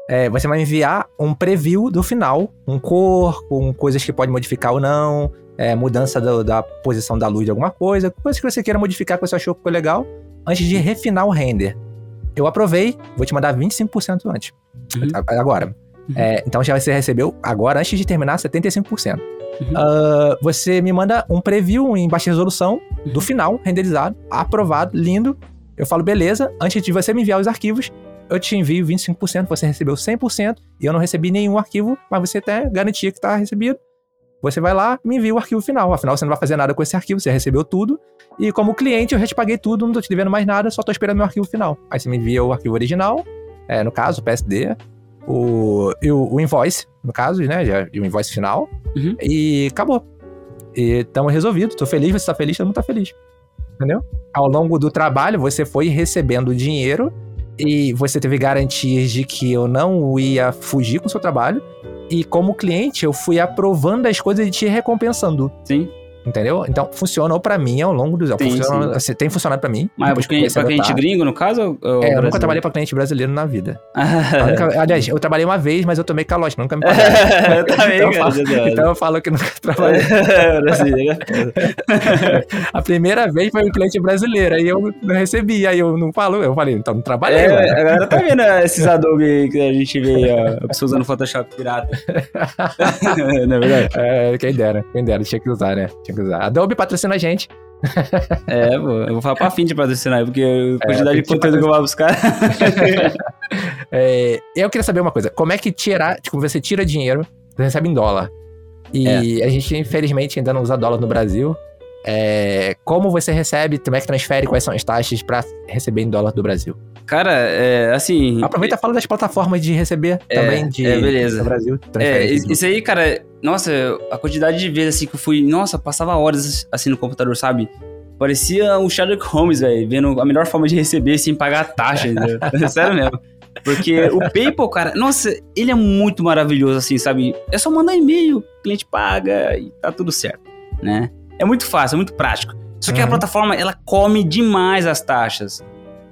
É, você vai enviar um preview do final, um cor, com coisas que pode modificar ou não, é, mudança do- da posição da luz de alguma coisa, coisas que você queira modificar que você achou que ficou legal, antes de refinar o render. Eu aprovei, vou te mandar 25% antes. Uhum. Agora. Uhum. É, então já você recebeu, agora, antes de terminar, 75%. Uhum. Ah, você me manda um preview em baixa resolução do Uhum. final, renderizado, aprovado, lindo. Eu falo, beleza, antes de você me enviar os arquivos, eu te envio 25%, você recebeu 100% e eu não recebi nenhum arquivo, mas você até garantia que está recebido. Você vai lá, me envia o arquivo final. Afinal, você não vai fazer nada com esse arquivo, você recebeu tudo. E como cliente, eu já te paguei tudo, não tô te devendo mais nada, só tô esperando meu arquivo final. Aí você me envia o arquivo original, é, no caso, o PSD, o, e o, o invoice, no caso, né? já- E o invoice final. Uhum. E acabou. E tamo resolvido. Tô feliz, você tá feliz, todo mundo tá feliz. Entendeu? Ao longo do trabalho, você foi recebendo dinheiro e você teve garantias de que eu não ia fugir com o seu trabalho. E como cliente, eu fui aprovando as coisas e te recompensando. Sim. Entendeu? Então, funcionou pra mim ao longo dos anos. Assim, tem funcionado pra mim. Mas depois pra, eu comecei pra cliente gringo, no caso? É, eu nunca trabalhei pra cliente brasileiro na vida. (laughs) A única- aliás, eu trabalhei uma vez, mas eu tomei calote, nunca me (laughs) pagaram. eu também, Então eu cara. falo- Então eu falo que nunca trabalhei. (laughs) Brasileiro. A primeira vez foi um cliente brasileiro, aí eu não recebi, aí eu não falo, eu falei, então não trabalhei, É, mano. a galera tá vendo esses Adobe que a gente vê ó, a pessoa usando Photoshop pirata. Não é verdade? É, quem dera, quem dera, tinha que usar, né? Tinha usar. Adobe patrocina a gente. É, pô, eu vou falar pra fim de patrocinar, porque a quantidade de Fint conteúdo que eu vou buscar. (laughs) É, eu queria saber uma coisa, como é que tirar, tipo, você tira dinheiro, você recebe em dólar, e É. a gente, infelizmente, ainda não usa dólar no Brasil, é, como você recebe, como é que transfere, quais são as taxas pra receber em dólar do Brasil? Cara, é, assim. Aproveita e fala das plataformas de receber É, também de, é, beleza. do Brasil. É, isso aí, cara, nossa, a quantidade de vezes assim que eu fui, nossa, passava horas assim no computador, sabe? Parecia o Sherlock Holmes, velho, vendo a melhor forma de receber sem pagar a taxa, entendeu? (laughs) Sério mesmo. Porque o PayPal, cara, nossa, ele é muito maravilhoso, assim, sabe? É só mandar e-mail, o cliente paga e tá tudo certo, né? É muito fácil, é muito prático. Só que a Uhum. plataforma, ela come demais as taxas.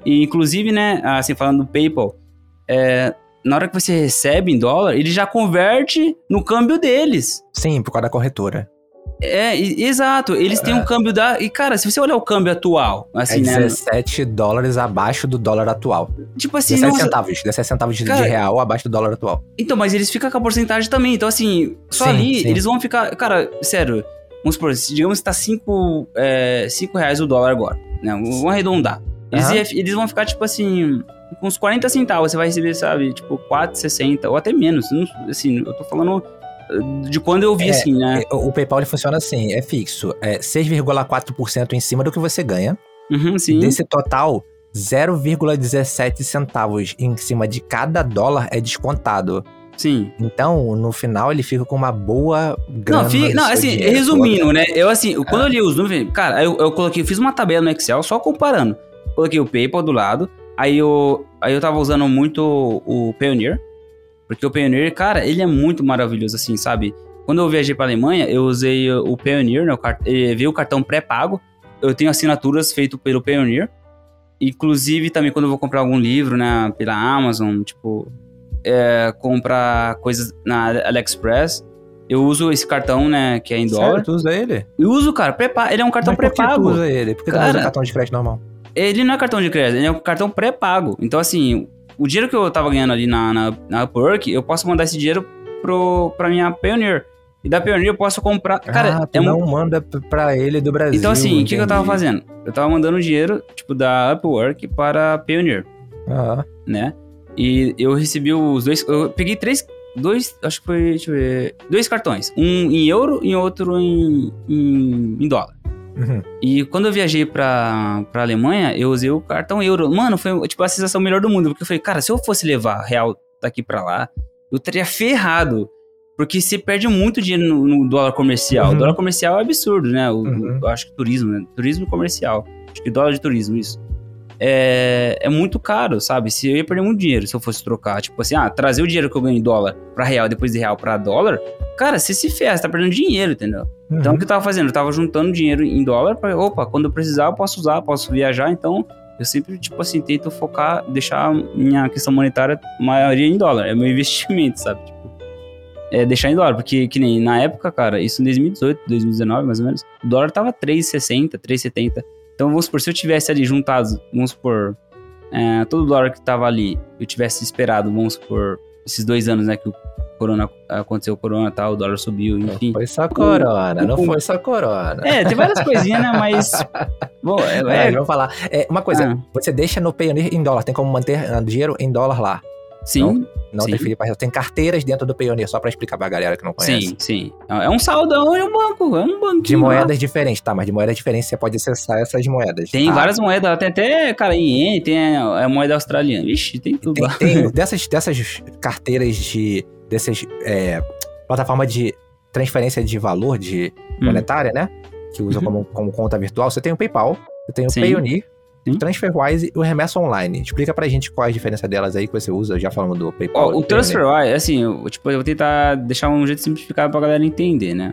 E, inclusive, né, assim, falando do PayPal, é, na hora que você recebe em dólar, ele já converte no câmbio deles. Sim, por causa da corretora. É, e- exato. Eles têm um câmbio da. E, cara, se você olhar o câmbio atual, assim, é né? 17 dólares abaixo do dólar atual. Tipo assim, 17 nossa, centavos. 17 centavos de, de Cara, real abaixo do dólar atual. Então, mas eles ficam com a porcentagem também. Então, assim, só Sim, ali, sim. eles vão ficar. Cara, sério, vamos supor, digamos que tá 5 é, cinco reais o dólar agora, né? Vamos arredondar. Eles, ia- eles vão ficar, tipo assim, com uns 40 centavos. Você vai receber, sabe, tipo, 4,60 ou até menos. Não- Assim, eu tô falando de quando eu vi, É, assim, né? É, O o PayPal ele funciona assim, é fixo. É 6,4% em cima do que você ganha. Uhum, sim. Desse total, 0,17 centavos em cima de cada dólar é descontado. Sim. Então, no final, ele fica com uma boa grana. Não, fi- no não assim, dinheiro. resumindo, né? Eu, assim, quando eu li os números, cara, eu, eu coloquei, fiz uma tabela no Excel só comparando. Coloquei o PayPal do lado, aí eu, aí eu tava usando muito o Payoneer, porque o Payoneer, cara, ele é muito maravilhoso, assim, sabe? Quando eu viajei pra Alemanha, eu usei o Payoneer, né? Cart... eh, veio o cartão pré-pago, eu tenho assinaturas feitas pelo Payoneer, inclusive também quando eu vou comprar algum livro, né, pela Amazon, tipo, é, comprar coisas na AliExpress, eu uso esse cartão, né, que é em dólar. Sério, tu usa ele? Eu uso, cara, pré-pago. Ele é um cartão pré-pago. usa ele? Por que tu não Cara, usa cartão de crédito normal? Ele não é cartão de crédito, ele é um cartão pré-pago. Então, assim, o dinheiro que eu tava ganhando ali na, na, na Upwork, eu posso mandar esse dinheiro pro, pra minha Payoneer. E da Payoneer eu posso comprar. Cara, ah, é não um. manda p- pra ele do Brasil. Então, assim, o que, que eu tava fazendo? Eu tava mandando dinheiro, tipo, da Upwork para a Payoneer, Ah, né? E eu recebi os dois. Eu peguei três. Dois. Acho que foi. Deixa eu ver. Dois cartões. Um em euro e outro em, em, em dólar. uhum. E quando eu viajei pra, pra Alemanha, eu usei o cartão euro. Mano, foi tipo a sensação melhor do mundo. Porque eu falei, cara, se eu fosse levar real daqui pra lá, eu estaria ferrado. Porque você perde muito dinheiro no, no dólar comercial. Uhum. O dólar comercial é absurdo, né? O, Uhum. eu acho que turismo, né? Turismo comercial. Acho que dólar de turismo, isso. É, é muito caro, sabe? Se eu ia perder muito dinheiro se eu fosse trocar. Tipo assim, ah, trazer o dinheiro que eu ganho em dólar pra real, depois de real pra dólar. Cara, você se ferra, você tá perdendo dinheiro, entendeu? Uhum. Então o que eu tava fazendo? Eu tava juntando dinheiro em dólar pra, opa, quando eu precisar eu posso usar, posso viajar, então eu sempre, tipo assim, tento focar, deixar minha questão monetária maioria em dólar. É meu (laughs) investimento, sabe? Tipo, é deixar em dólar, porque que nem na época, cara, isso em 2018, 2019, mais ou menos, o dólar tava 3,60, 3,70. Então, vamos supor, se eu tivesse ali juntado, vamos supor, é, todo o dólar que tava ali, eu tivesse esperado, vamos supor, esses dois anos, né, que o corona aconteceu o corona e tal, o dólar subiu, enfim. Não foi só corona, não foi só corona. É, tem várias coisinhas, né? Mas. (laughs) Bom, é, é, é, vamos falar. É, uma coisa, ah. você deixa no Payoneer em dólar, tem como manter dinheiro em dólar lá. Sim. Não, não sim. transferir para Tem carteiras dentro do Payoneer, só para explicar pra galera que não conhece. Sim, sim. É um saldão e um banco, é um banquinho. De moedas lá. diferentes, tá? Mas de moedas diferentes você pode acessar essas moedas. Tem tá? várias moedas, tem até, cara, IN, tem a, a moeda australiana. Vixe, tem tudo tem, lá. Tem, (laughs) dessas, dessas carteiras de. dessas é, plataformas de transferência de valor de hum. monetária, né? Que usa uhum. como, como conta virtual. Você tem o PayPal, você tem o Sim. Payoneer, Sim. TransferWise e o Remessa Online. Explica pra gente qual é a diferença delas aí que você usa, já falando do PayPal. Oh, o TransferWise, assim, eu, tipo, eu vou tentar deixar um jeito simplificado pra galera entender, né?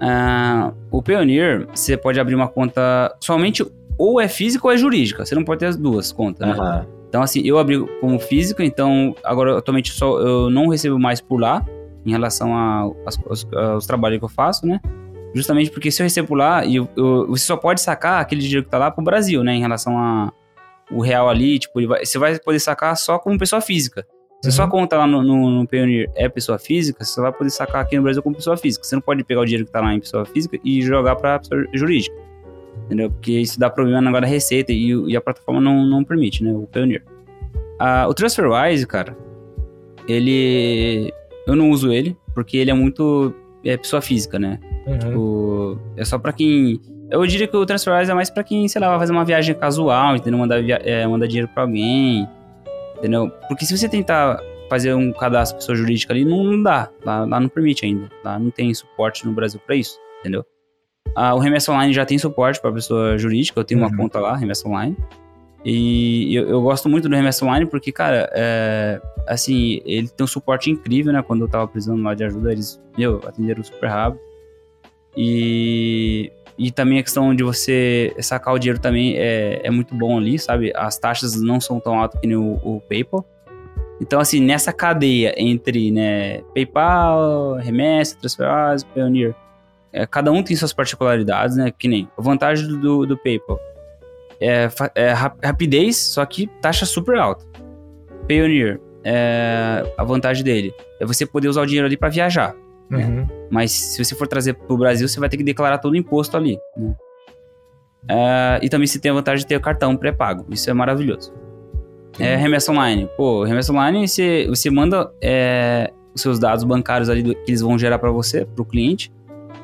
Uh, o Payoneer, você pode abrir uma conta somente ou é física ou é jurídica. Você não pode ter as duas contas, né? Uhum. Então, assim, eu abri como físico, então agora atualmente só, eu não recebo mais por lá em relação aos, aos, aos trabalhos que eu faço, né? Justamente porque se eu recebo lá, eu, você só pode sacar aquele dinheiro que tá lá pro Brasil, né? Em relação a o real ali, tipo, vai, você vai poder sacar só como pessoa física. Se uhum. sua conta lá no, no, no Payoneer é pessoa física, você vai poder sacar aqui no Brasil como pessoa física. Você não pode pegar o dinheiro que tá lá em pessoa física e jogar pra pessoa jurídica. Entendeu? Porque isso dá problema na da receita e, e, a plataforma não, não permite, né? O Payoneer. Ah, o TransferWise, cara, ele. Eu não uso ele, porque ele é muito é, pessoa física, né? Uhum. Tipo, é só pra quem. Eu diria que o TransferWise é mais pra quem, sei lá, vai fazer uma viagem casual, entendeu? Mandar, via... é, mandar dinheiro pra alguém, entendeu? Porque se você tentar fazer um cadastro pessoa jurídica ali, não, não dá. Lá, lá, não permite ainda. Lá não tem suporte no Brasil pra isso, entendeu? Ah, o Remessa Online já tem suporte pra pessoa jurídica, eu tenho uhum. uma conta lá, Remessa Online. E eu, eu, gosto muito do Remessa Online porque, cara, é, assim, ele tem um suporte incrível, né? Quando eu tava precisando lá de ajuda, eles, meu, atenderam super rápido. E, e também a questão de você sacar o dinheiro também é, é muito bom ali, sabe? As taxas não são tão altas que nem o, o PayPal. Então, assim, nessa cadeia entre né, PayPal, remessa, TransferWise, Payoneer, é, cada um tem suas particularidades, né? Que nem a vantagem do, do PayPal é, é rapidez, só que taxa super alta. Payoneer, é, a vantagem dele é você poder usar o dinheiro ali para viajar. Né? Uhum. Mas se você for trazer para o Brasil, você vai ter que declarar todo o imposto ali. Né? É, e também você tem a vantagem de ter o cartão pré-pago. Isso é maravilhoso. É, remessa online. Pô, remessa online, você, você manda é, os seus dados bancários ali do, que eles vão gerar para você, para o cliente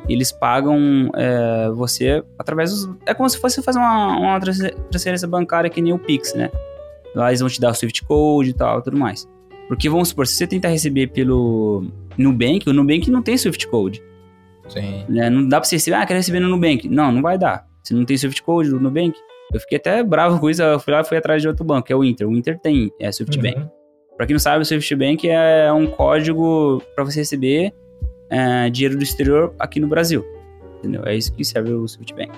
eles pagam é, você através dos. É como se fosse fazer uma, uma transferência bancária que nem o Pix, né? Lá eles vão te dar o Swift Code e tal tudo mais. Porque vamos supor, se você tentar receber pelo Nubank, o Nubank não tem Swift Code. Sim. Né? Não dá pra você receber, ah, quero receber no Nubank. Não, não vai dar. Se não tem Swift Code no Nubank. Eu fiquei até bravo com isso, eu fui lá e fui atrás de outro banco, que é o Inter. O Inter tem é Swift uhum. Bank. Pra quem não sabe, o Swift Bank é um código para você receber é, dinheiro do exterior aqui no Brasil. Entendeu? É isso que serve o SwiftBank.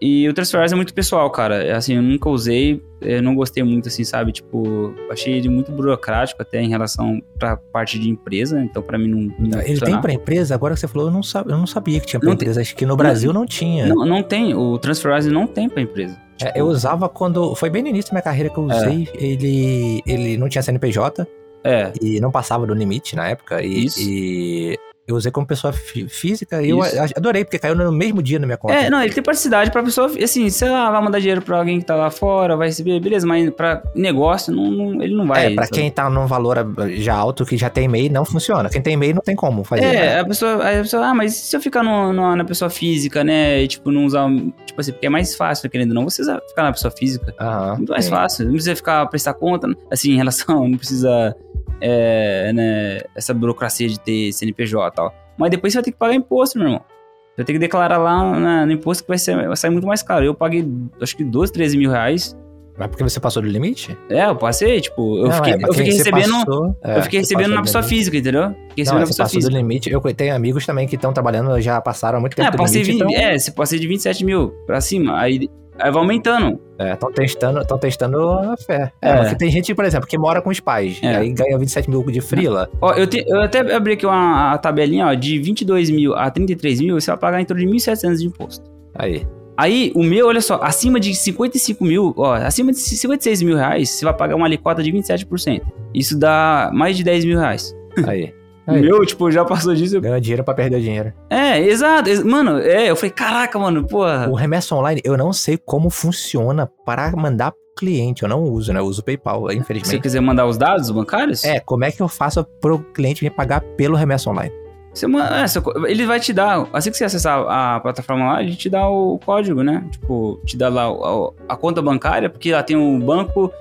E o TransferWise é muito pessoal, cara. É, assim, eu nunca usei, eu não gostei muito, assim, sabe? Tipo, achei ele muito burocrático até em relação pra parte de empresa, então pra mim não. não ele tem pra empresa? Agora que você falou, eu não, eu não sabia que tinha pra não empresa. Tem, Acho que no Brasil não, não tinha. Não, não tem. O TransferWise não tem pra empresa. Tipo, é, eu usava quando. Foi bem no início da minha carreira que eu é. usei. É. Ele, ele não tinha CNPJ. É. E não passava do limite na época. E, Isso. e eu usei como pessoa física e eu adorei, porque caiu no mesmo dia na minha conta. É, não, ele tem praticidade pra pessoa, assim, sei lá, vai mandar dinheiro pra alguém que tá lá fora, vai receber, beleza, mas pra negócio, não, não ele não vai. É, pra sabe? quem tá num valor já alto, que já tem e-mail, não funciona. Quem tem e-mail não tem como fazer. É, né? a, pessoa, a pessoa, ah, mas se eu ficar no, no, na pessoa física, né, e, tipo, não usar, tipo assim, porque é mais fácil, querendo ou não, você ficar na pessoa física. Aham. Muito mais fácil, não precisa ficar, prestar conta, assim, em relação, (laughs) não precisa, é, né, essa burocracia de ter CNPJ e tal. Mas depois você vai ter que pagar imposto, meu irmão. vai ter que declarar lá na- no imposto que vai, ser, vai sair muito mais caro. Eu paguei, acho que 12, 13 mil reais. Mas porque você passou do limite? É, eu passei, tipo, eu Não, fiquei, é, eu fiquei você recebendo. passou- é, eu fiquei você recebendo na pessoa limite. física, entendeu? Fiquei Não, recebendo na você pessoa passou do física. limite. Eu tenho amigos também que estão trabalhando, já passaram muito tempo É, passei, limite. 20, então, é, se passei de 27 mil pra cima, aí, aí vai aumentando. Estão testando, estão testando a fé. É, É. porque tem gente, por exemplo, que mora com os pais. É. E aí ganha 27 mil de frila. Ó, eu, te- eu até abri aqui uma a tabelinha, ó, de 22 mil a 33 mil, você vai pagar em torno de 1.700 de imposto. Aí. Aí, o meu, olha só, acima de 55 mil, ó, acima de 56 mil reais, você vai pagar uma alíquota de 27%. Isso dá mais de 10 mil reais. Aí. (laughs) Aí. meu, tipo, já passou disso. eu- Ganha dinheiro pra perder dinheiro. É, exato. ex- Mano, é, eu falei, caraca, mano, porra. O remessa online, eu não sei como funciona para mandar pro cliente. Eu não uso, né? Eu uso PayPal, Se você infelizmente. quiser mandar os dados bancários, É, como é que eu faço pro cliente me pagar pelo remessa online? você manda, é, você- ele vai te dar, assim que você acessar a plataforma lá, ele te dá o código, né? Tipo, te dá lá a, a conta bancária, porque lá tem um banco.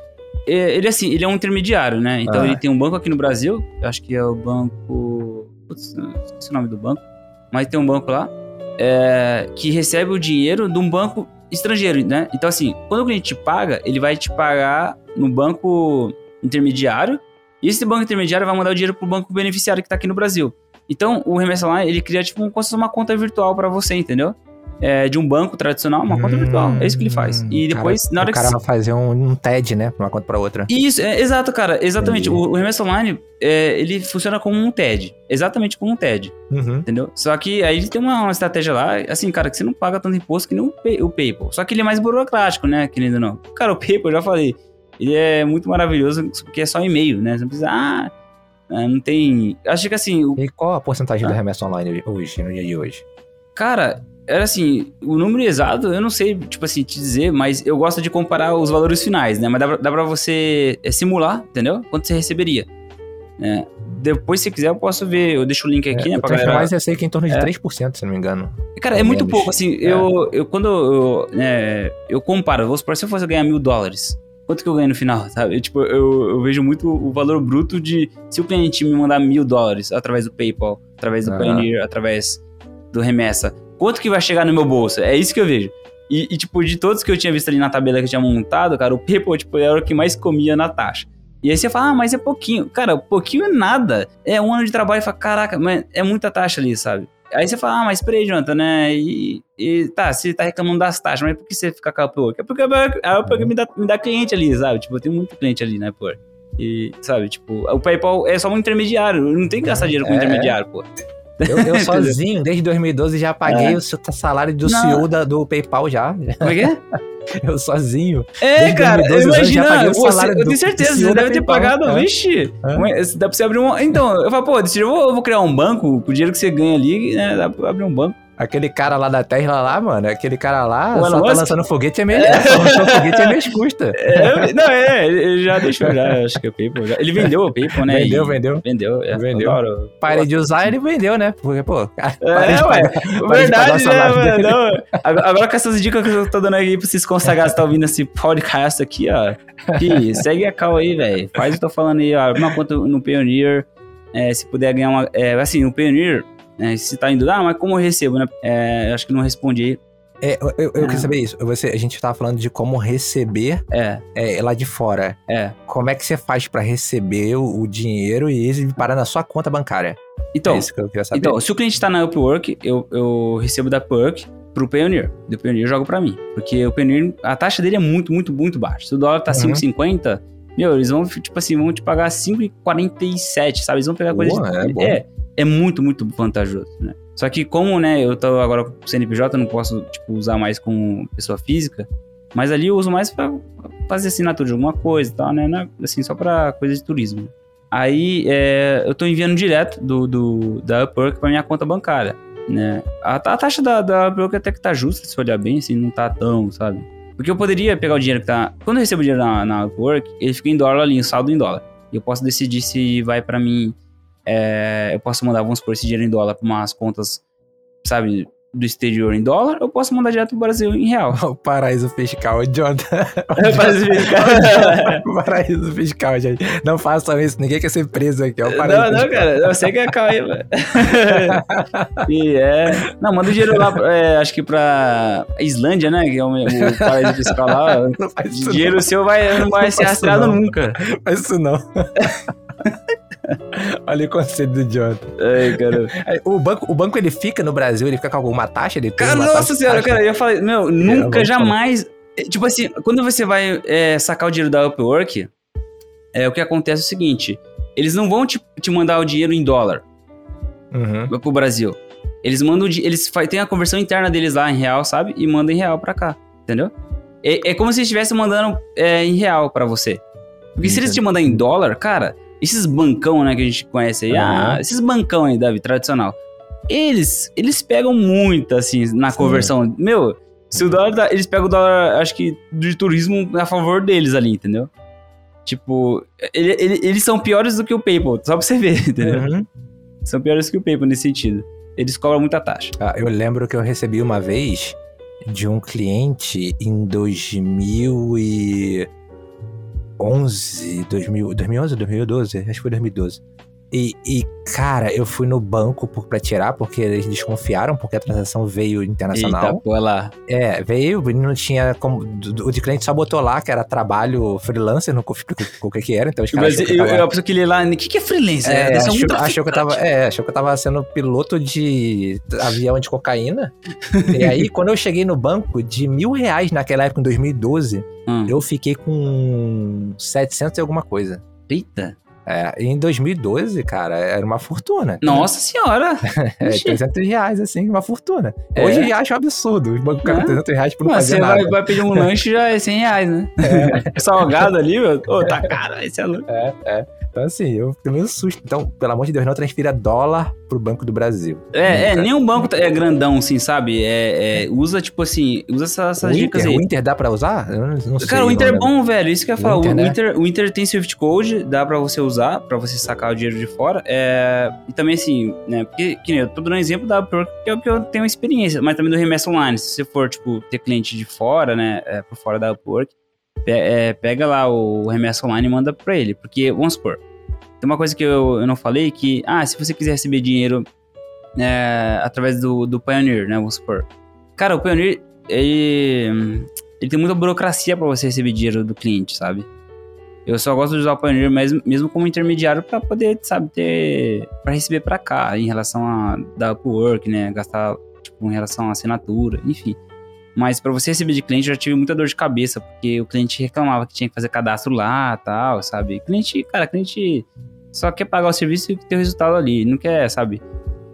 É, Ele assim, ele é um intermediário, né? Então Ah. ele tem um banco aqui no Brasil, eu acho que é o banco. Putz, esqueci o nome do banco, mas tem um banco lá é, que recebe o dinheiro de um banco estrangeiro, né? Então, assim, quando o cliente te paga, ele vai te pagar no banco intermediário, e esse banco intermediário vai mandar o dinheiro pro banco beneficiário que tá aqui no Brasil. Então, o Remessa Online, ele cria, tipo, como se fosse uma conta virtual pra você, entendeu? É, de um banco tradicional, uma conta Hum, virtual. É isso que ele faz. E depois, cara, na hora o que cara vai fazer um, um TED, né? Uma conta pra outra. isso, é, exato, cara. Exatamente. Entendi. O, o Remessa Online, é, ele funciona como um TED. Exatamente como um TED. Uhum. Entendeu? Só que aí ele tem uma, uma estratégia lá, assim, cara, que você não paga tanto imposto que nem o, Pay- o PayPal. Só que ele é mais burocrático, né? Querendo ou não. (laughs) Cara, o PayPal, eu já falei, ele é muito maravilhoso porque é só e-mail, né? Você não precisa. Ah, ah, não tem. Acho que assim, o E qual a porcentagem Ah. do remessa online hoje, no dia de hoje? cara. Era assim, o número exato eu não sei, tipo assim, te dizer, mas eu gosto de comparar os valores finais, né? Mas dá pra, dá pra você é, simular, entendeu? Quanto você receberia. É, depois, se quiser, eu posso ver. Eu deixo o link aqui, é, né? Pra galera. Transferwise eu sei que é em torno de É. 3%, se não me engano. Cara, é Ou muito menos. pouco, assim, É. eu, eu quando eu, é, eu comparo, vamos supor, se eu fosse ganhar mil dólares, quanto que eu ganho no final, sabe? Eu, tipo, eu, eu vejo muito o valor bruto de, se o cliente me mandar mil dólares através do PayPal, através do Aham. Pioneer, através do Remessa, quanto que vai chegar no meu bolso? É isso que eu vejo. E, e, tipo, de todos que eu tinha visto ali na tabela que eu tinha montado, cara, o PayPal, tipo, era o que mais comia na taxa. E aí você fala, ah, mas é pouquinho. Cara, pouquinho é nada. É um ano de trabalho e fala, caraca, mas é muita taxa ali, sabe? Aí você fala, ah, mas peraí, Jonathan, né? E, e tá, você tá reclamando das taxas, mas por que você fica com a Upwork? É porque a Upwork me dá, me dá cliente ali, sabe? Tipo, eu tenho muito cliente ali na Upwork. E, sabe, tipo, o PayPal é só um intermediário. Eu não tenho que gastar dinheiro com É. intermediário, pô. Eu, eu (laughs) sozinho, desde 2012, já paguei É. o salário do Não. CEO da- do PayPal já. Como é que é? (laughs) Eu sozinho. É, Desde cara, 2012 eu já imagina, paguei o você, eu tenho certeza, você deve ter pagado, é. vixe, É. dá pra você abrir um... Então, eu falo, pô, eu vou, eu vou criar um banco, com o dinheiro que você ganha ali, né, dá pra abrir um banco. Aquele cara lá da Tesla lá, mano, aquele cara lá O só Elon tá lançando foguete a minha, só lançou foguete a minhas custas. (laughs) É, não, é, ele já deixou já, acho que o PayPal já. Ele vendeu o PayPal, né? Vendeu, e- vendeu. Vendeu, é. Vendeu. Adoro. Parei de usar, ele vendeu, né? Porque, pô, É, ué, pagar. parei de pagar verdade, né, mano? Não, agora, com essas dicas que eu tô dando aqui pra vocês consagrar, você tá ouvindo esse podcast aqui, ó. Que segue a cal aí, velho. Faz o que eu tô falando aí, ó. Uma conta no Pioneer. é, se puder ganhar uma. É, assim, no Pioneer, é, se tá indo, ah, mas como eu recebo, né? É, eu acho que não respondi. É, eu, eu, eu É. queria saber isso. Você, a gente tava falando de como receber É, é, lá de fora. é. Como é que você faz pra receber o, o dinheiro e ele parar na sua conta bancária? Então, é isso que eu queria saber. Então, se o cliente tá na Upwork, eu, eu recebo da Upwork pro Pioneer. Do Pioneer eu jogo pra mim. Porque o Pioneer, a taxa dele é muito, muito, muito baixa. Se o dólar tá Uhum. 5,50, meu, eles vão, tipo assim, vão te pagar 5,47, sabe? Eles vão pegar coisa Boa, de... é bom. é, é muito, muito vantajoso, né? Só que como, né, eu tô agora com o CNPJ, eu não posso, tipo, usar mais com pessoa física, mas ali eu uso mais pra fazer assinatura de alguma coisa e tal, né? Assim, só pra coisa de turismo. Aí é, eu tô enviando direto do, do, da Upwork pra minha conta bancária, né? A, a taxa da, da Upwork até que tá justa, se olhar bem, assim, não tá tão, sabe? Porque eu poderia pegar o dinheiro que tá... Quando eu recebo dinheiro na, na Upwork, ele fica em dólar ali, em saldo em dólar. E eu posso decidir se vai pra mim... é, eu posso mandar, vamos supor, esse dinheiro em dólar pra umas contas, sabe? do exterior em dólar, eu posso mandar direto pro Brasil em real. (laughs) O paraíso fiscal, Jonathan. (laughs) Paraíso fiscal. O paraíso fiscal, gente. Não façam isso, ninguém quer ser preso aqui. É o paraíso Não, não, fiscal. cara, eu sei que é velho. (laughs) E é. Não, manda o dinheiro lá, é, acho que pra Islândia, né? Que é o, o paraíso fiscal lá. Não faz isso O dinheiro seu vai, não vai Não ser rastreado não. nunca. não. Faz isso não. Olha o conceito do Jonathan. Ai, cara. Aí, (laughs) O banco, o banco, ele fica no Brasil, ele fica com alguma taxa? Ele tem Cara, uma nossa taxa- senhora, taxa? cara, eu falei, meu, nunca, vamos jamais. é, Tipo assim, quando você vai é, sacar o dinheiro da Upwork, é, o que acontece é o seguinte: eles não vão te, te mandar o dinheiro em dólar Uhum. pro Brasil. Eles mandam. Eles têm a conversão interna deles lá em real, sabe? E mandam em real pra cá, entendeu? É, é como se eles estivessem mandando é, em real pra você. Porque se eles te mandar em dólar, cara, esses bancão, né, que a gente conhece aí, Aham. ah, esses bancão aí, Davi, tradicional, eles, eles pegam muito, assim, na Sim. conversão. Meu, se o dólar, dá- eles pegam o dólar, acho que, de turismo a favor deles ali, entendeu? Tipo, ele- ele- eles são piores do que o PayPal, só pra você ver, (laughs) entendeu? Uhum. São piores que o PayPal nesse sentido. Eles cobram muita taxa. Ah, eu lembro que eu recebi uma vez de um cliente em 2011, 2000, 2011 ou 2012? Acho que foi 2012. E, e, cara, eu fui no banco por, pra tirar, porque eles desconfiaram, porque a transação veio internacional. Eita, pô, lá. É, veio, o menino tinha como. O de cliente só botou lá que era trabalho freelancer, não explicou o que, que era, então os caras. Mas que eu, tava- eu, que lê lá, o que, que é freelancer? É, ser achou, um achou que eu tava, é, achou que eu tava sendo piloto de avião de cocaína. e aí, (laughs) quando eu cheguei no banco, de mil reais naquela época, em 2012, Hum. eu fiquei com 700 e alguma coisa. Eita. É, e em 2012, cara, era uma fortuna. Nossa senhora. (laughs) É, Ixi. 300 reais, assim, uma fortuna. É. Hoje eu já acho um absurdo. Os bancos É. pagam 300 reais por não Mas fazer você nada. vai, vai pedir um (laughs) lanche já é 100 reais, né? Salgado ali, meu. Ô, tá caro, esse é louco. É, é. Então, assim, eu fiquei meio susto. Então, pelo amor de Deus, não transfira dólar pro Banco do Brasil. É, é, nenhum banco é grandão, assim, sabe? É, é, usa, tipo assim, usa essas, essas o, dicas Inter, aí. o Inter dá pra usar? Eu não, não sei. Cara, o Inter é bom, velho. Isso que eu ia O falar. O Inter, Inter, né? o, Inter, tem Swift Code, dá pra você usar, pra você sacar o dinheiro de fora. É, e também, assim, né? Porque, que nem eu tô dando um exemplo da Upwork, que é o que eu tenho experiência, mas também do remessa online. Se você for, tipo, ter cliente de fora, né? É, por fora da Upwork, é, pega lá o remessa online e manda pra ele. Porque, vamos supor, tem uma coisa que eu, eu não falei que, ah, se você quiser receber dinheiro é, através do, do Pioneer, né? Vamos supor. Cara, o Pioneer, ele, ele tem muita burocracia pra você receber dinheiro do cliente, sabe? Eu só gosto de usar o Pioneer mesmo, mesmo como intermediário pra poder, sabe, ter. pra receber pra cá, em relação a da Upwork, né? Gastar, tipo, em relação à assinatura, enfim. Mas pra você receber de cliente, eu já tive muita dor de cabeça, porque o cliente reclamava que tinha que fazer cadastro lá tal, sabe? Cliente, cara, cliente só quer pagar o serviço e ter o resultado ali, não quer, sabe?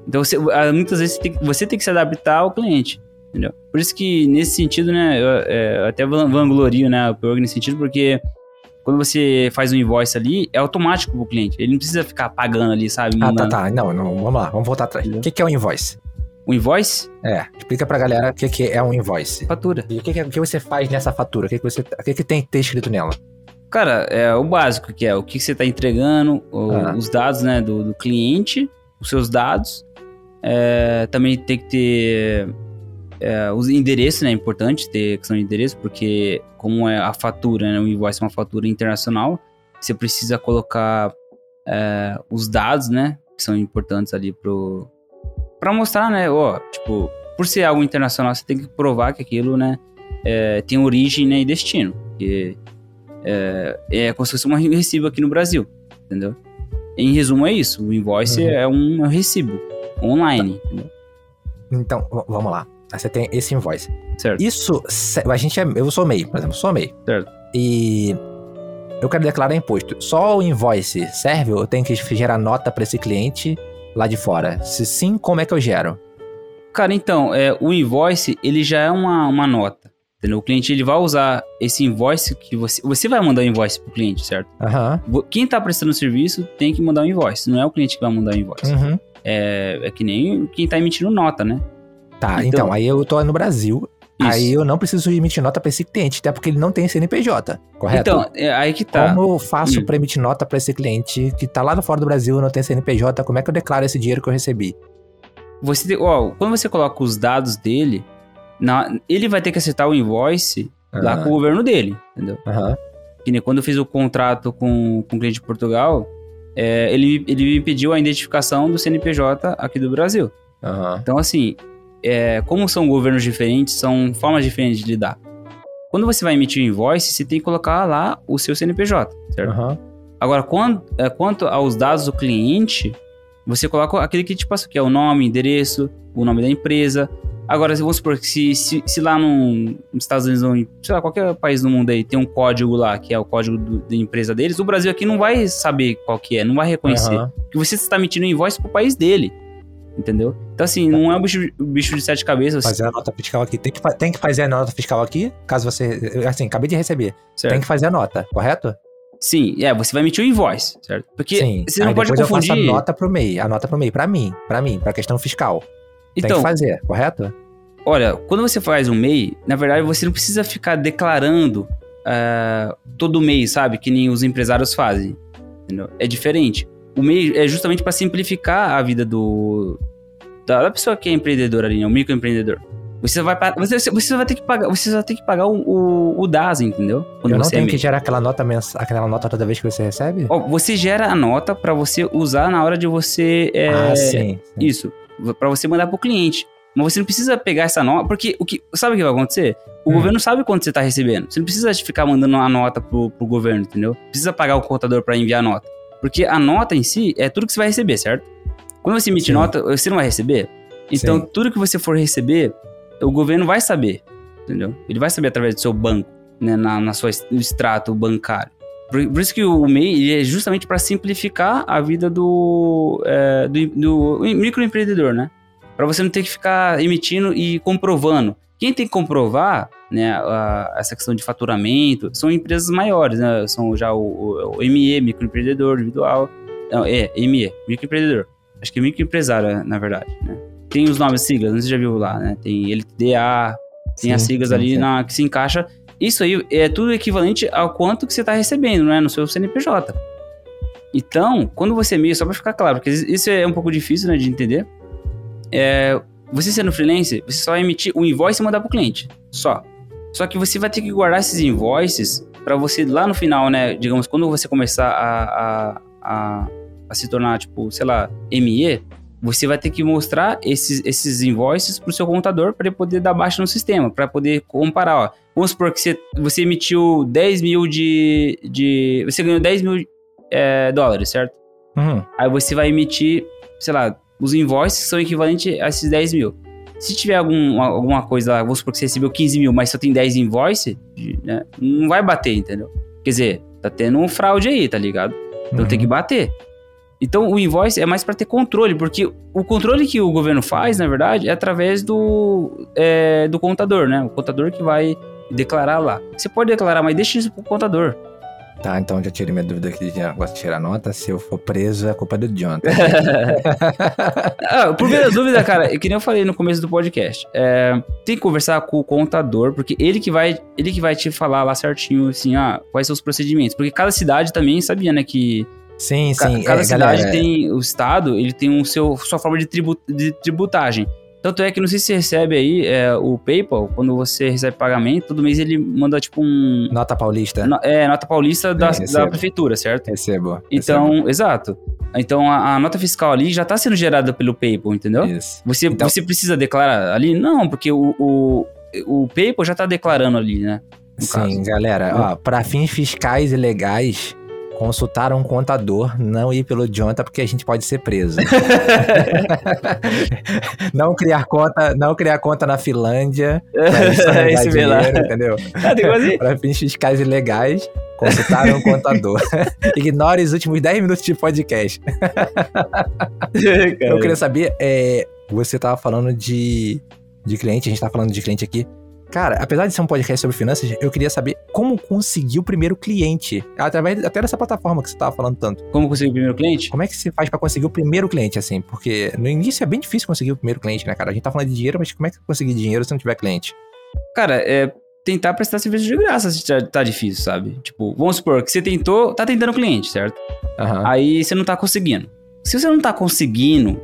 Então, você, ah, muitas vezes você tem, que- você tem que se adaptar ao cliente, entendeu? Por isso que, nesse sentido, né, eu, é, eu até van- vanglorio, né, o Upwork nesse sentido, porque quando você faz um invoice ali, é automático pro cliente. Ele não precisa ficar pagando ali, sabe? Ah, tá, tá. Não, não, vamos lá, vamos voltar atrás. O que, que é um invoice? O invoice, É, explica pra galera o que, que é um invoice. fatura. E o que, que, você faz nessa fatura? O que, que, você, o que, que tem que ter escrito nela? Cara, é o básico, que é o que você está entregando, o- Ah. os dados né, do, do cliente, os seus dados. É, também tem que ter é, os endereços, né? É importante ter questão de endereço, porque como é a fatura, né? O invoice é uma fatura internacional, você precisa colocar é, os dados, né? Que são importantes ali pro... Pra mostrar, né? Ó, tipo, por ser algo internacional, você tem que provar que aquilo, né? é, tem origem né, e destino. Porque é, é como se fosse um recibo aqui no Brasil, entendeu? Em resumo, é isso. O invoice Uhum. é um recibo online, entendeu? Então, vamos lá. Você tem esse invoice. Certo. Isso, a gente é, eu sou MEI, por exemplo, sou MEI. Certo. E eu quero declarar imposto. Só o invoice serve ou eu tenho que gerar nota pra esse cliente lá de fora? Se sim, como é que eu gero? Cara, então, é, o invoice, ele já é uma, uma nota, entendeu? O cliente, ele vai usar esse invoice que você... Você vai mandar o invoice pro cliente, certo? Vo- Quem tá prestando serviço tem que mandar o invoice, não é o cliente que vai mandar o invoice. Uhum. É, é que nem quem tá emitindo nota, né? Tá, Então- então, aí eu tô no Brasil. Isso. Aí eu não preciso emitir nota pra esse cliente, até porque ele não tem CNPJ, correto? Então, é aí que tá. Como eu faço Hum. pra emitir nota pra esse cliente que tá lá fora do Brasil, não tem CNPJ, como é que eu declaro esse dinheiro que eu recebi? você ó, quando você coloca os dados dele, na- ele vai ter que aceitar o invoice lá Aham. com o governo dele, entendeu? Aham. Que nem quando eu fiz o contrato com, com o cliente de Portugal, é, ele, ele me pediu a identificação do CNPJ aqui do Brasil. Aham. Então, assim, é, como são governos diferentes, são formas diferentes de lidar. Quando você vai emitir o invoice, você tem que colocar lá o seu CNPJ, certo? Aham. Agora, quando, é, quanto aos dados do cliente, você coloca aquele que te passou, que é o nome, endereço, o nome da empresa. Agora, vamos supor que se, se, se lá no, nos Estados Unidos, ou em, sei lá, qualquer país do mundo aí, tem um código lá, que é o código do- da empresa deles, o Brasil aqui não vai saber qual que é, não vai reconhecer. Aham. Porque você está emitindo invoice pro país dele. Entendeu? Então, assim, não é um bicho, bicho de sete cabeças. Fazer a nota fiscal aqui. Tem que, tem que fazer a nota fiscal aqui, caso você. eu, Assim, acabei de receber. certo? Tem que fazer a nota, correto? Sim, é, você vai emitir o invoice, certo? Porque Sim. você não Aí pode depois eu confundir. faço a nota pro MEI. A nota pro MEI, pra mim. Pra mim, pra questão fiscal. Tem então, que fazer, correto? olha, quando você faz um MEI, na verdade você não precisa ficar declarando ah, todo mês, sabe? Que nem os empresários fazem. entendeu? É diferente. O MEI é justamente para simplificar a vida do da, da pessoa que é empreendedora ali, né? O microempreendedor. Você vai, você, você vai ter que pagar, você vai ter que pagar o, o, o DAS, entendeu? Quando eu não você é tenho MEI. que gerar aquela nota mens... aquela nota toda vez que você recebe? Ó, você gera a nota para você usar na hora de você. é, ah, sim. sim. Isso. para você mandar pro cliente. Mas você não precisa pegar essa nota. Porque o que. Sabe o que vai acontecer? O Hum. governo sabe quanto você tá recebendo. Você não precisa ficar mandando a nota pro, pro governo, entendeu? Precisa pagar o contador para enviar a nota. Porque a nota em si é tudo que você vai receber, certo? Quando você emite Sim. nota, você não vai receber. Então, Sim. tudo que você for receber, o governo vai saber, entendeu? Ele vai saber através do seu banco, né? Na, na sua no extrato bancário. Por, por isso que o MEI é justamente para simplificar a vida do, é, do, do microempreendedor, né? Para você não ter que ficar emitindo e comprovando. Quem tem que comprovar, né, a- essa questão de faturamento, são empresas maiores, né? São já o, o- o ME, microempreendedor individual. Não, é, ME, microempreendedor. Acho que é microempresário, na verdade, né? Tem os nomes, siglas, você já viu lá, né? Tem LTDA, tem as Sim, siglas sim, ali sim. Na, que se encaixa. Isso aí é tudo equivalente ao quanto que você está recebendo, né? No seu CNPJ. Então, quando você meio, só para ficar claro, porque isso é um pouco difícil né, de entender. É, você sendo freelancer, você só vai emitir um invoice e mandar pro cliente. Só. Só que você vai ter que guardar esses invoices para você lá no final, né? Digamos, quando você começar a, a, a, a se tornar, tipo, sei lá, ME, você vai ter que mostrar esses, esses invoices pro seu contador para ele poder dar baixa no sistema, para poder comparar, ó. Vamos supor que você, você emitiu 10 mil de, de. Você ganhou 10 mil é, dólares, certo? Uhum. Aí você vai emitir, sei lá, os invoices são equivalentes a esses 10 mil. Se tiver algum, alguma coisa lá, vamos supor que você recebeu 15 mil, mas só tem 10 invoices, né, não vai bater, entendeu? Quer dizer, tá tendo um fraude aí, tá ligado? Então Uhum. tem que bater. Então o invoice é mais para ter controle, porque o controle que o governo faz, na verdade, é através do, é, do contador, né? O contador que vai declarar lá. Você pode declarar, mas deixa isso pro contador. Tá, então já tirei minha dúvida aqui de negócio de tirar nota. Se eu for preso, é culpa do Jonathan. (laughs) Ah, por minha dúvida, cara, é que nem eu falei no começo do podcast, é, tem que conversar com o contador, porque ele que vai, ele que vai te falar lá certinho, assim, ah, quais são os procedimentos. Porque cada cidade também sabia, né, que sim, sim. cada é, cidade galera, tem, o estado, ele tem um seu, sua forma de, tribu, de tributagem. Tanto é que não sei se você recebe aí é, o PayPal, quando você recebe pagamento, todo mês ele manda tipo um. Nota paulista. no- é, nota paulista da, É, da recebo. prefeitura, certo? Recebo. Então, exato. Então a, a nota fiscal ali já está sendo gerada pelo PayPal, entendeu? recebo. Isso. Você, Então- você precisa declarar ali? Não, porque o, o, o PayPal já tá declarando ali, né? Sim, caso. galera, ó, para fins fiscais e legais, consultar um contador, não ir pelo Jonathan, porque a gente pode ser preso. (laughs) não criar conta, não criar conta na Finlândia, (laughs) isso É esse mesmo. entendeu? Coisa assim? (laughs) Para fins fiscais e legais, consultar um contador. Ignore os últimos 10 minutos de podcast. Eu queria saber, é, você tava falando de, de cliente, a gente tá falando de cliente aqui. Cara, apesar de ser um podcast sobre finanças, eu queria saber como conseguir o primeiro cliente. Através até dessa plataforma que você tava falando tanto. Como conseguir o primeiro cliente? Como é que se faz pra conseguir o primeiro cliente, assim? Porque no início é bem difícil conseguir o primeiro cliente, né, cara? A gente tá falando de dinheiro, mas como é que conseguir dinheiro se não tiver cliente? Cara, é tentar prestar serviço de graça se tá, tá difícil, sabe? Tipo, vamos supor que você tentou, tá tentando cliente, certo? Aham. Aí você não tá conseguindo. Se você não tá conseguindo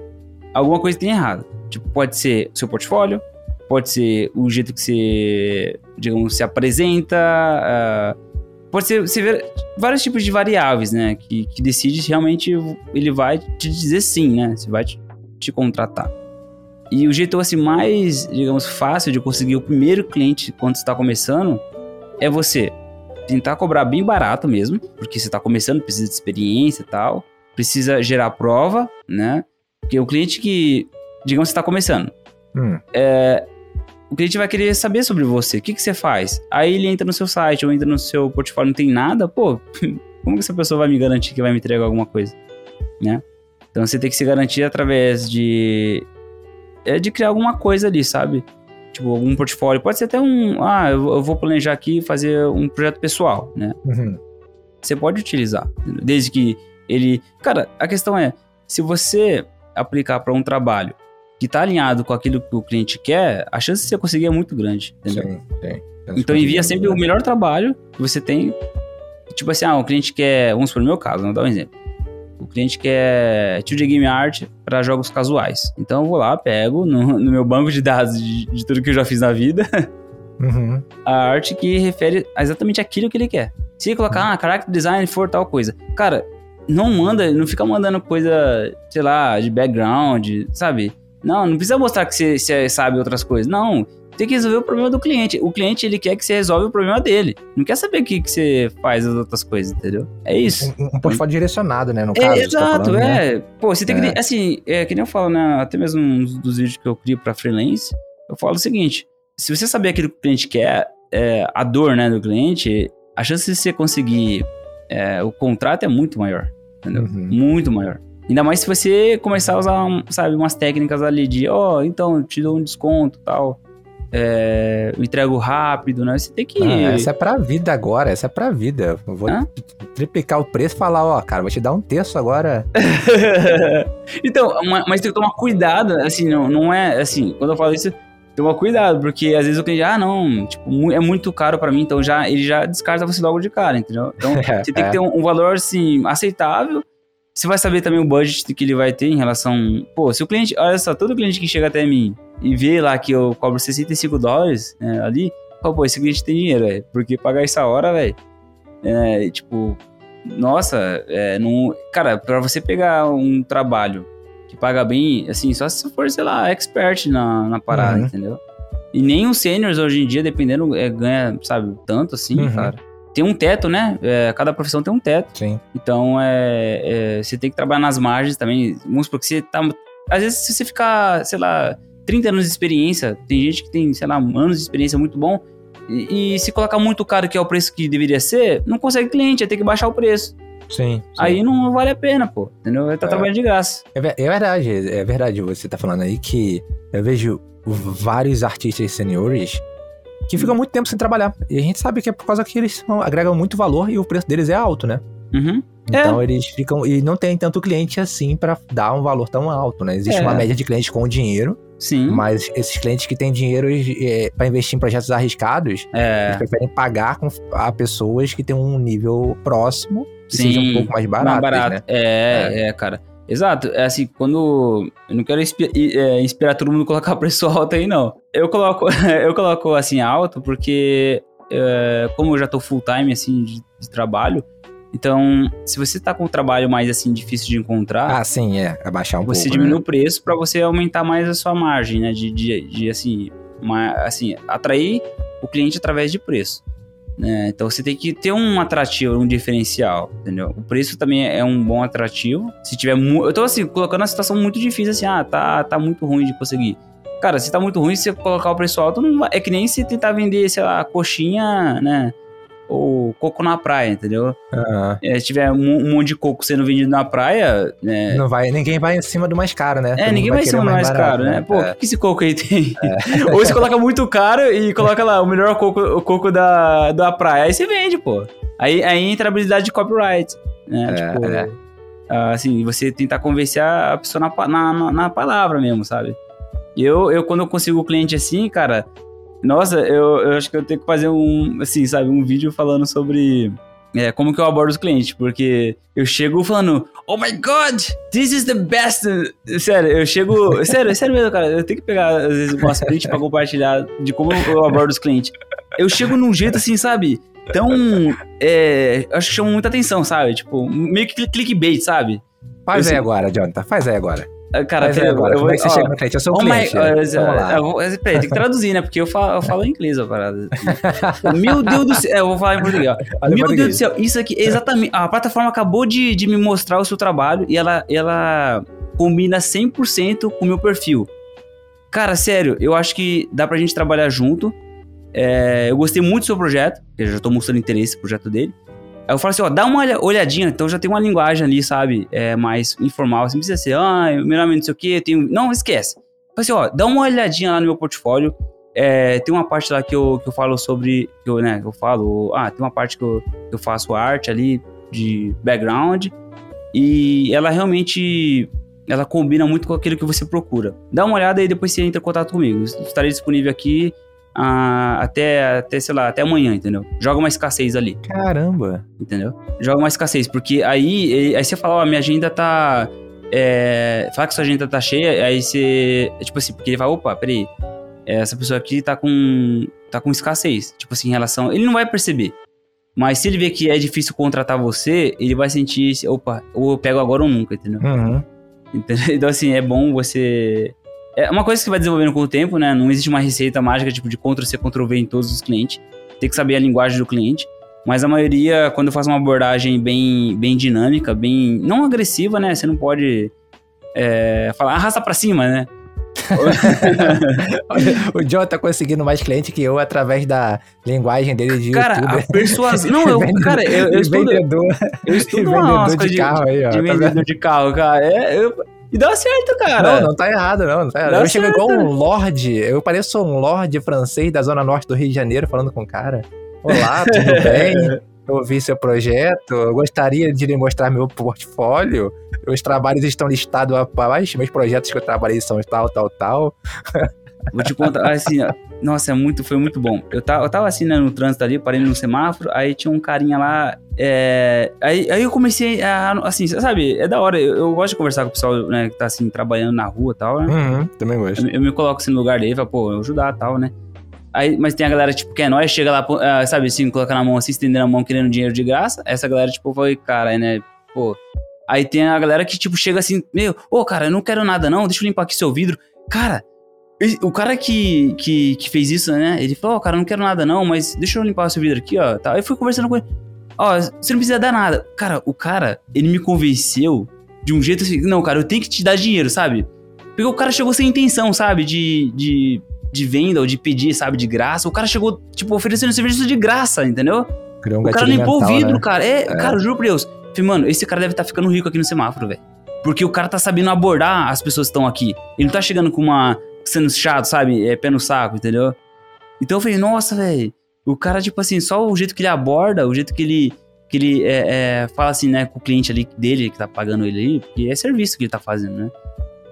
alguma coisa tem errado. Tipo, pode ser o seu portfólio, pode ser o jeito que você, digamos, se apresenta, uh, pode ser você vê vários tipos de variáveis, né? Que, que decide se realmente ele vai te dizer sim, né? Se vai te, te contratar. E o jeito assim mais, digamos, fácil de conseguir o primeiro cliente quando está começando é você tentar cobrar bem barato mesmo, porque você está começando, precisa de experiência e tal, precisa gerar prova, né? Porque o cliente que, digamos, você está começando, hum. é, o cliente vai querer saber sobre você, o que, que você faz. Aí ele entra no seu site ou entra no seu portfólio, não tem nada, pô, (laughs) como que essa pessoa vai me garantir que vai me entregar alguma coisa, né? Então você tem que se garantir através de é de criar alguma coisa ali, sabe? Tipo, algum portfólio. Pode ser até um. Ah, eu vou planejar aqui fazer um projeto pessoal, né? Uhum. Você pode utilizar. Desde que ele. Cara, a questão é: se você aplicar para um trabalho que está alinhado com aquilo que o cliente quer, a chance de você conseguir é muito grande, entendeu? Sim, sim. Então envia sempre o melhor trabalho que você tem. Tipo assim, ah, o cliente quer. Vamos supor, no meu caso, vamos dar um exemplo. O cliente quer 2D Game Art para jogos casuais. Então eu vou lá, pego no, no meu banco de dados de, de, tudo que eu já fiz na vida uhum. a arte que refere a exatamente aquilo que ele quer. Se ele colocar, uhum. ah, character design for tal coisa. Cara, não manda, não fica mandando coisa, sei lá, de background, sabe? Não, não precisa mostrar que você, você sabe outras coisas. Não, tem que resolver o problema do cliente. O cliente, ele quer que você resolva o problema dele. Não quer saber o que, que você faz as outras coisas, entendeu? É isso. Um, um portfólio direcionado, né? No é, caso. Exato, tá falando, é. Né? Pô, você tem é. que. Assim, é que nem eu falo, né? Até mesmo uns dos vídeos que eu crio pra freelance, eu falo o seguinte: se você saber aquilo que o cliente quer, é, a dor né, do cliente, a chance de você conseguir é, o contrato é muito maior. Entendeu? Uhum. Muito maior. Ainda mais se você começar a usar, sabe, umas técnicas ali de, ó, oh, então, te dou um desconto tal é, eu entrego rápido, né? Você tem que. Ah, essa é pra vida agora, essa é pra vida. Eu vou triplicar o preço e falar, ó, cara, vou te dar um terço agora. (laughs) então, mas tem que tomar cuidado, assim, não, não é assim, quando eu falo isso, toma cuidado, porque às vezes o cliente, ah, não, tipo, é muito caro para mim, então já ele já descarta você logo de cara, entendeu? Então, é, (laughs) você tem é. que ter um, um valor, assim, aceitável você vai saber também o budget que ele vai ter em relação. Pô, se o cliente. Olha só, todo cliente que chega até mim e vê lá que eu cobro 65 dólares né, ali, fala, pô, esse cliente tem dinheiro, velho. Porque pagar essa hora, velho. É, tipo, nossa, é, não. Cara, pra você pegar um trabalho que paga bem, assim, só se for, sei lá, expert na, na parada, uhum. entendeu? E nem os seniors hoje em dia, dependendo, é, ganha, sabe, tanto assim, uhum. cara tem um teto, né? É, cada profissão tem um teto. Sim. Então, é, é, você tem que trabalhar nas margens também. Vamos supor que você tá. Às vezes, se você ficar, sei lá, 30 anos de experiência, tem gente que tem, sei lá, anos de experiência muito bom. E, e se colocar muito caro, que é o preço que deveria ser, não consegue cliente, vai ter que baixar o preço. Sim, sim. Aí não vale a pena, pô. Entendeu? Vai estar tá é, trabalhando de graça. É, é verdade, é verdade. Você tá falando aí que eu vejo vários artistas seniores que ficam muito tempo sem trabalhar. E a gente sabe que é por causa que eles agregam muito valor e o preço deles é alto, né? Uhum. Então é. eles ficam. E não tem tanto cliente assim para dar um valor tão alto, né? Existe é. uma média de clientes com dinheiro. Sim. Mas esses clientes que têm dinheiro é, para investir em projetos arriscados, é. eles preferem pagar com, a pessoas que têm um nível próximo que Sim, seja um pouco mais barato. Mais barato. Né? É, é, é, cara. Exato. É assim, quando. Eu não quero é, inspirar todo mundo a colocar (laughs) preço alto aí, não. Eu coloco, (laughs) eu coloco assim alto porque, é, como eu já tô full time assim de, de, trabalho, então, se você tá com um trabalho mais assim difícil de encontrar. Ah, sim, é. Abaixar um você pouco. Você diminui né? o preço para você aumentar mais a sua margem, né? De, de, de assim, uma, assim, atrair o cliente através de preço. Né? Então você tem que ter um atrativo, um diferencial, entendeu? O preço também é um bom atrativo. Se tiver Eu tô assim, colocando a situação muito difícil, assim, ah, tá, tá muito ruim de conseguir. Cara, se tá muito ruim, se você colocar o preço alto, não vai... é que nem se tentar vender, sei lá, coxinha, né? Ou coco na praia, entendeu? Uhum. É, se tiver um, um, monte de coco sendo vendido na praia. Né? Não vai, ninguém vai em cima do mais caro, né? É, Todo ninguém vai, em cima do mais, mais caro, né? né? Pô, o é. que, que esse coco aí tem? É. (laughs) ou você coloca muito caro e coloca lá o melhor coco, o coco da, da praia. Aí você vende, pô. Aí, aí entra a habilidade de copyright. Né? É, tipo, é. assim, você tentar convencer a pessoa na, na, na palavra mesmo, sabe? Eu, eu, quando eu consigo o cliente assim, cara, nossa, eu, eu acho que eu tenho que fazer um, assim, sabe, um vídeo falando sobre é, como que eu abordo os clientes, porque eu chego falando, oh my god, this is the best. Sério, eu chego. Sério, sério mesmo, cara. Eu tenho que pegar, às vezes, umas prints pra compartilhar de como eu abordo os clientes. Eu chego num jeito assim, sabe? Tão. É, acho que chama muita atenção, sabe? Tipo, meio que clickbait, sabe? Faz eu, aí agora, Jonathan, faz aí agora. Ah, cara, peraí, agora, eu vou, como é que você ó, chega no cliente? Eu sou um oh cliente. My. Eu, peraí, tem que traduzir, né? Porque eu falo, eu falo em inglês a parada. (laughs) Meu Deus do céu. Eu vou falar em português. Meu Deus do céu. Isso aqui, exatamente. A plataforma acabou de, de me mostrar o seu trabalho e ela, ela combina 100% com o meu perfil. Cara, sério, eu acho que dá pra gente trabalhar junto. É, eu gostei muito do seu projeto, eu já tô mostrando interesse no projeto dele. Eu falo assim, ó, dá uma olhadinha, então já tem uma linguagem ali, sabe, é, mais informal, você não precisa ser, ah, meu nome não sei o quê, tenho... Não, esquece. Fala assim, ó, dá uma olhadinha lá no meu portfólio, é, tem uma parte lá que eu, que eu falo sobre, que eu, né, eu falo, ah, tem uma parte que eu, eu faço arte ali, de background, e ela realmente, ela combina muito com aquilo que você procura. Dá uma olhada e depois você entra em contato comigo, estarei disponível aqui ah, até, até, sei lá, até amanhã, entendeu? Joga uma escassez ali. Caramba! Entendeu? Joga uma escassez, porque aí, aí você fala, ó, minha agenda tá. É, fala que sua agenda tá cheia, aí você. Tipo assim, porque ele fala, opa, peraí. Essa pessoa aqui tá com. tá com escassez. Tipo assim, em relação. Ele não vai perceber. Mas se ele vê que é difícil contratar você, ele vai sentir, opa, ou eu pego agora ou nunca, entendeu? Uhum. Entendeu? (laughs) Então, assim, é bom você é uma coisa que vai desenvolvendo com o tempo, né? Não existe uma receita mágica tipo de Ctrl-C, Ctrl-V em todos os clientes. Tem que saber a linguagem do cliente. Mas a maioria, quando eu faço uma abordagem bem, bem dinâmica, bem. não agressiva, né? Você não pode é, falar arrasta pra cima, né? (laughs) o John tá conseguindo mais cliente que eu através da linguagem dele de cara, a persuasão. Não, eu, cara, eu, eu estudo. Vendedor, eu estudo vendedor de, de carro aí, ó. De tá vendedor de carro, cara. É, eu, e dá certo, cara. Não, não tá errado, não. não tá errado. eu chego igual um lorde. Eu pareço um lorde francês da zona norte do Rio de Janeiro falando com o cara. Olá, (laughs) tudo bem? Eu ouvi seu projeto, eu gostaria de lhe mostrar meu portfólio. Os trabalhos estão listados abaixo, meus projetos que eu trabalhei são tal, tal, tal. (laughs) Vou te contar, assim, nossa, é muito, foi muito bom. Eu tava, eu tava assim, né, no trânsito ali, parei no semáforo, aí tinha um carinha lá, é, aí, aí eu comecei a, assim, sabe, é da hora, eu, eu, gosto de conversar com o pessoal, né, que tá assim, trabalhando na rua e tal, né? Uhum, também gosto. Eu, eu, me coloco assim no lugar dele, falo, pô, eu ajudar e tal, né? Aí, mas tem a galera, tipo, que é nós, chega lá, uh, sabe, assim, coloca na mão assim, estendendo a mão, querendo dinheiro de graça. Essa galera, tipo, foi, cara, né, pô... Aí tem a galera que, tipo, chega assim, meu, ô, oh, cara, eu não quero nada não, deixa eu limpar aqui seu vidro. Cara, o cara que, que, que fez isso, né? Ele falou, ó, oh, cara, não quero nada não, mas deixa eu limpar o seu vidro aqui, ó. Tá. Aí eu fui conversando com ele. Ó, oh, você não precisa dar nada. Cara, o cara, ele me convenceu de um jeito assim, não, cara, eu tenho que te dar dinheiro, sabe? Porque o cara chegou sem intenção, sabe? De, de, de venda ou de pedir, sabe? De graça. O cara chegou, tipo, oferecendo serviço de graça, entendeu? Um o cara limpou mental, o vidro, né? cara. É, é, cara, juro por Deus. Falei, mano, esse cara deve estar tá ficando rico aqui no semáforo, velho. Porque o cara tá sabendo abordar as pessoas que estão aqui. Ele não tá chegando com uma sendo chato, sabe? É pé no saco, entendeu? Então eu falei, nossa, velho. O cara, tipo assim, só o jeito que ele aborda, o jeito que ele, que ele é, é, fala assim, né, com o cliente ali dele que tá pagando ele aí, porque é serviço que ele tá fazendo, né?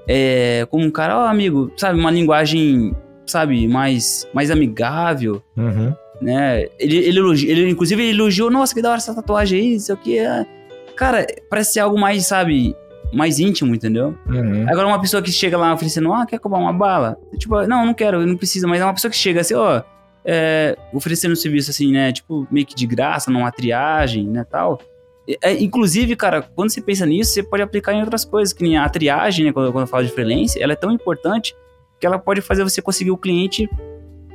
É, como um cara, ó, oh, amigo, sabe, uma linguagem, sabe, mais, mais amigável, uhum. né? Ele, ele, elogi, ele, inclusive, ele elogiou, nossa, que da hora essa tatuagem aí, isso aqui. É... Cara, parece ser algo mais, sabe, mais íntimo, entendeu? Uhum. Agora, uma pessoa que chega lá oferecendo, ah, quer cobrar uma bala? Tipo, não, não quero, não precisa, mas é uma pessoa que chega assim, ó, é, oferecendo um serviço assim, né, tipo, meio que de graça, numa triagem, né, tal. É, inclusive, cara, quando você pensa nisso, você pode aplicar em outras coisas, que nem a triagem, né, quando, quando eu falo de freelance, ela é tão importante que ela pode fazer você conseguir o cliente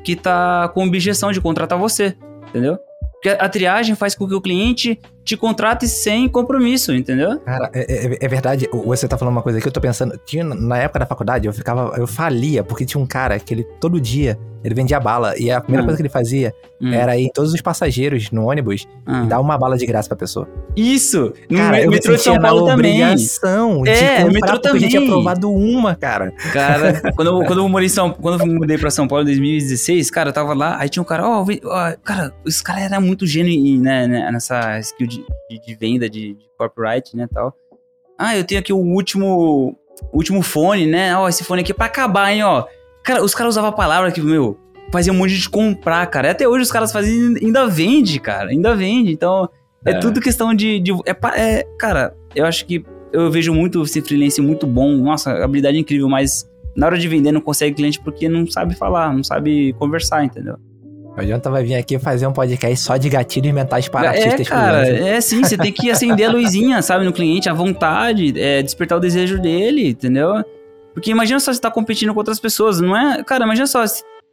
que tá com objeção de contratar você, entendeu? Porque a triagem faz com que o cliente te contrate sem compromisso, entendeu? Cara, é, é, é, verdade. Você tá falando uma coisa que eu tô pensando. Tinha, na época da faculdade, eu ficava. Eu falia, porque tinha um cara que ele todo dia ele vendia bala. E a primeira hum. coisa que ele fazia hum. era ir em todos os passageiros no ônibus hum. e dar uma bala de graça pra pessoa. Isso! No cara, eu metrô de São Paulo também. obrigação é, de metrô também. gente tinha aprovado uma, cara. Cara, (laughs) quando eu, quando eu morei em São quando eu mudei pra São Paulo em 2016, cara, eu tava lá, aí tinha um cara, ó, oh, cara, esse cara era muito gênio né, né, nessa skill de, de, de venda, de, de corporate, né, tal. Ah, eu tenho aqui o último, último fone, né, ó, esse fone aqui é pra acabar, hein, ó. Cara, os caras usavam a palavra que, meu, fazia um monte de comprar, cara. E até hoje os caras fazem ainda vende, cara. Ainda vende. Então, É, é tudo questão de. de é, é, cara, eu acho que eu vejo muito esse freelance muito bom. Nossa, habilidade incrível, mas na hora de vender não consegue cliente porque não sabe falar, não sabe conversar, entendeu? Não adianta vai vir aqui fazer um podcast só de gatilhos mentais para é, artistas. Cara, é sim, você tem que acender a (laughs) luzinha, sabe, no cliente, a vontade, é, despertar o desejo dele, entendeu? Porque imagina só você tá competindo com outras pessoas, não é? Cara, imagina só,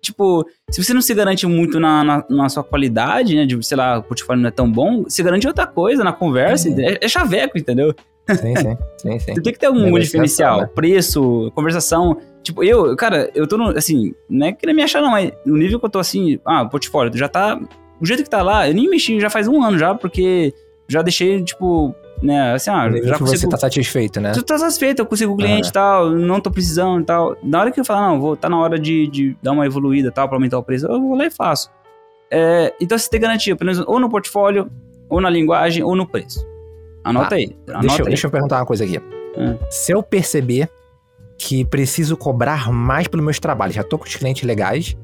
tipo, se você não se garante muito na, na, na, sua qualidade, né? De, sei lá, o portfólio não é tão bom, se garante outra coisa na conversa, é, é chaveco, entendeu? Sim, sim, sim, sim. Você tem que ter algum diferencial, né? preço, conversação. Tipo, eu, cara, eu tô no, assim, não é querer me achar não, mas no nível que eu tô assim, ah, o portfólio já tá, o jeito que tá lá, eu nem mexi já faz um ano já, porque já deixei, tipo, né, assim, ah, já consigo... Você tá satisfeito, né? Tu tá satisfeito, eu consigo cliente e tal, não tô precisando e tal. Na hora que eu falar, não, vou, tá na hora de, de dar uma evoluída e tal, pra aumentar o preço, eu vou lá e faço. É, então você tem garantia, pelo menos, ou no portfólio, ou na linguagem, ou no preço. Anota ah, aí. Anota deixa, aí. deixa eu perguntar uma coisa aqui. Hum. Se eu perceber que preciso cobrar mais pelos meus trabalhos, já tô com os clientes legais,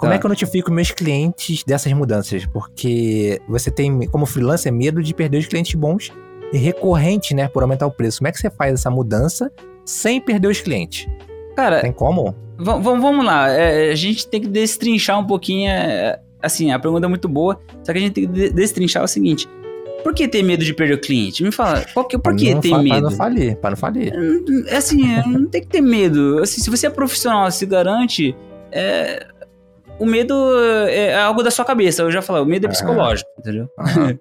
como tá. é que eu notifico meus clientes dessas mudanças? Porque você tem, como freelancer, medo de perder os clientes bons e recorrentes, né, por aumentar o preço. Como é que você faz essa mudança sem perder os clientes? Cara, tem como? Vamos lá, é, a gente tem que destrinchar um pouquinho. É, assim, a pergunta é muito boa, só que a gente tem que destrinchar o seguinte: por que ter medo de perder o cliente? Me fala, qual que, por que ter medo? Para não falir, para não falir. É assim, é, não tem que ter medo. Assim, se você é profissional, se garante, é, o medo é algo da sua cabeça. Eu já falei, o medo é psicológico, entendeu? (laughs)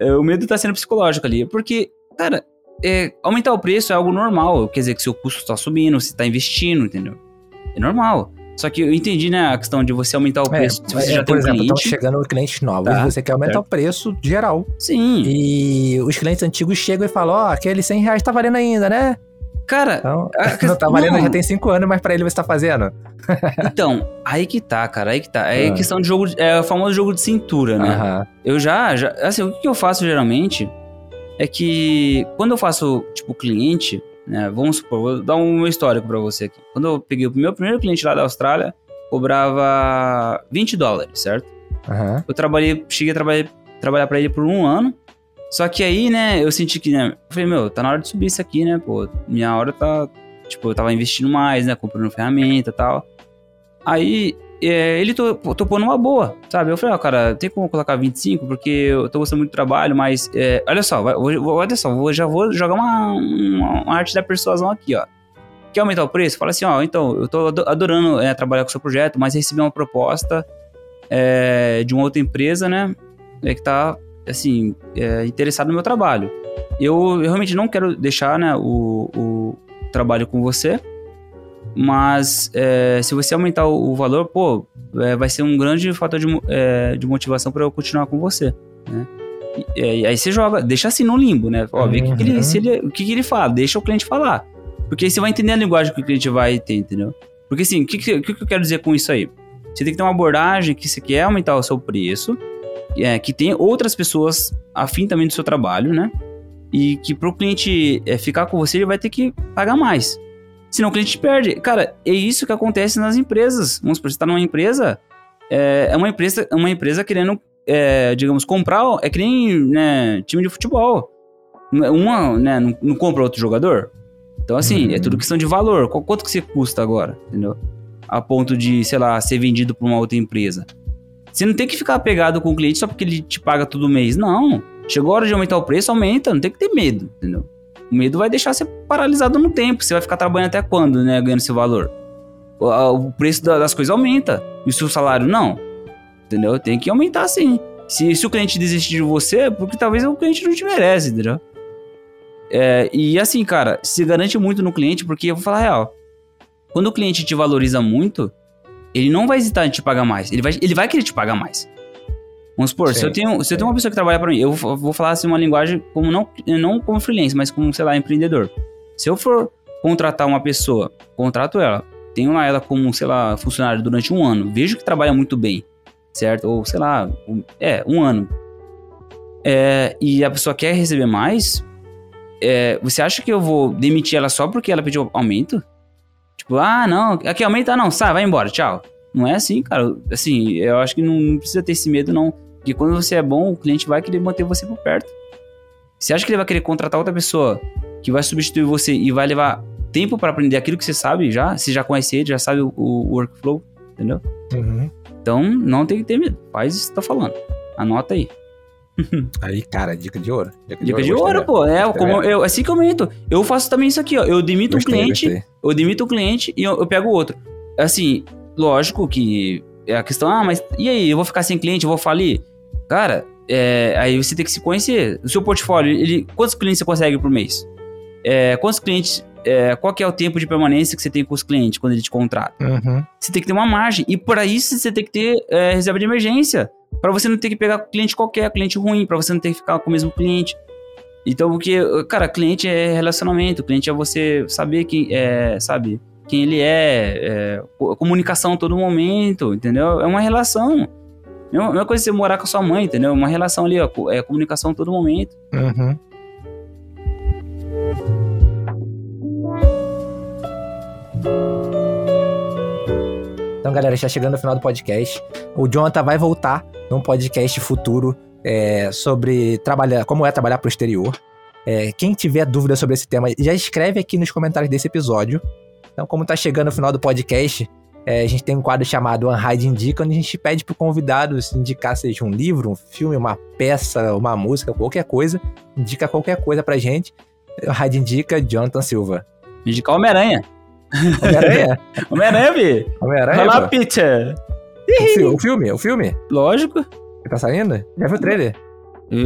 é, o medo tá sendo psicológico ali. Porque, cara, é, aumentar o preço é algo normal. Quer dizer que seu custo está subindo, você está investindo, entendeu? É normal. Só que eu entendi, né, a questão de você aumentar o é, preço. É, se você é, já por tem exemplo, um cliente... estão chegando clientes novos tá, você quer aumentar certo. o preço geral. Sim. E os clientes antigos chegam e falam, ó, oh, aquele 100 reais tá valendo ainda, né? Cara, então, (laughs) não tá valendo, não. já tem 5 anos, mas pra ele você tá fazendo. (laughs) então, aí que tá, cara, aí que tá. É ah. questão de jogo, é o famoso jogo de cintura, né? Aham. Eu já, já, assim, o que eu faço geralmente é que quando eu faço, tipo, cliente, né? Vamos supor, vou dar um histórico para você aqui. Quando eu peguei o meu primeiro cliente lá da Austrália, cobrava 20 dólares, certo? Uhum. Eu trabalhei, cheguei a trabalhar, trabalhar para ele por um ano. Só que aí, né, eu senti que, né, eu falei, meu, tá na hora de subir isso aqui, né, pô, minha hora tá, tipo, eu tava investindo mais, né, comprando ferramenta e tal. Aí, é, ele topou numa boa, sabe? Eu falei, ó, oh, cara, tem como colocar 25, porque eu tô gostando muito do trabalho, mas é, olha só, vai, olha só, vou, já vou jogar uma, uma, uma, arte da persuasão aqui, ó. Quer aumentar o preço? Fala assim, ó, então, eu tô adorando é, trabalhar com o seu projeto, mas recebi uma proposta é, de uma outra empresa, né, é, que tá, assim, é, interessado no meu trabalho. Eu, eu, realmente não quero deixar, né, o, o trabalho com você, mas é, se você aumentar o, o valor, pô, é, vai ser um grande fator de, é, de motivação para eu continuar com você, né? E, e, aí você joga, deixa assim no limbo, né? Ó, vê uhum. que ele, se ele, o que, que ele fala, deixa o cliente falar. Porque aí você vai entender a linguagem que o cliente vai ter, entendeu? Porque assim, o que, que, que, eu quero dizer com isso aí? Você tem que ter uma abordagem que você quer aumentar o seu preço, é, que tem outras pessoas afim também do seu trabalho, né? E que para o cliente é, ficar com você, ele vai ter que pagar mais. Senão o cliente perde. Cara, é isso que acontece nas empresas. Vamos supor, você está numa empresa, é, é, uma empresa, uma empresa querendo, é, digamos, comprar, é que nem né, time de futebol. Uma, né, não, não compra outro jogador. Então, assim, uhum. é tudo questão de valor. Quanto que você custa agora, entendeu? A ponto de, sei lá, ser vendido para uma outra empresa. Você não tem que ficar apegado com o cliente só porque ele te paga todo mês. Não. Chegou a hora de aumentar o preço, aumenta. Não tem que ter medo, entendeu? O medo vai deixar você paralisado no tempo. Você vai ficar trabalhando até quando, né? Ganhando seu valor. O, preço das coisas aumenta. E o seu salário não. Entendeu? Tem que aumentar sim. Se, se o cliente desistir de você, é porque talvez o cliente não te merece, entendeu? É, e assim, cara, se garante muito no cliente, porque eu vou falar a real. Quando o cliente te valoriza muito, ele não vai hesitar em te pagar mais. Ele vai, ele vai querer te pagar mais. Vamos supor, sim, se eu tenho, se eu tenho uma pessoa que trabalha para mim, eu vou falar assim uma linguagem como não, não como freelance, mas como, sei lá, empreendedor. Se eu for contratar uma pessoa, contrato ela, tenho lá ela como, sei lá, funcionário durante um ano, vejo que trabalha muito bem, certo? Ou, sei lá, um, é, um ano. É, e a pessoa quer receber mais, é, você acha que eu vou demitir ela só porque ela pediu aumento? Tipo, ah, não, aqui aumenta, não, sai, vai embora, tchau. Não é assim, cara. Assim, eu acho que não, não precisa ter esse medo, não. Porque quando você é bom, o cliente vai querer manter você por perto. Você acha que ele vai querer contratar outra pessoa que vai substituir você e vai levar tempo para aprender aquilo que você sabe já? Você já conhece ele, já sabe o, o workflow, entendeu? Uhum. Então não tem que ter medo. Faz isso que tá falando. Anota aí. (laughs) Aí, cara, dica de ouro. Dica de ouro, pô. É, como eu, assim que eu comento. Eu faço também isso aqui, ó. Eu demito Gostei, um cliente, gostei. eu demito o cliente e eu, eu pego outro. Assim, lógico que é a questão, ah, mas e aí, eu vou ficar sem cliente, eu vou falir? Cara, é, aí você tem que se conhecer. O seu portfólio, ele, quantos clientes você consegue por mês? É, quantos clientes, é, qual que é o tempo de permanência que você tem com os clientes quando ele te contrata? Uhum. Você tem que ter uma margem. E para isso você tem que ter é, reserva de emergência. Para você não ter que pegar cliente qualquer, cliente ruim, para você não ter que ficar com o mesmo cliente. Então, porque, cara, cliente é relacionamento, cliente é você saber quem é, sabe, quem ele é, é co- comunicação a todo momento, entendeu? É uma relação. É uma coisa você morar com a sua mãe, entendeu? É uma relação ali, ó, é comunicação a todo momento. Uhum. Então, galera, está chegando no final do podcast. O Jonathan vai voltar num podcast futuro é, sobre trabalhar, como é trabalhar para o exterior. É, quem tiver dúvida sobre esse tema, já escreve aqui nos comentários desse episódio. Então, como está chegando no final do podcast, é, a gente tem um quadro chamado Unhide Indica, onde a gente pede para o convidado se indicar seja um livro, um filme, uma peça, uma música, qualquer coisa. Indica qualquer coisa pra gente. Unhide Indica, Jonathan Silva. Indicar Homem-Aranha. Homem-Aranha? (laughs) Homem-Aranha, Vi. Homem-Aranha? lá, pô? Peter. O fi- O filme? O filme? Lógico. Tá saindo? Já viu o trailer?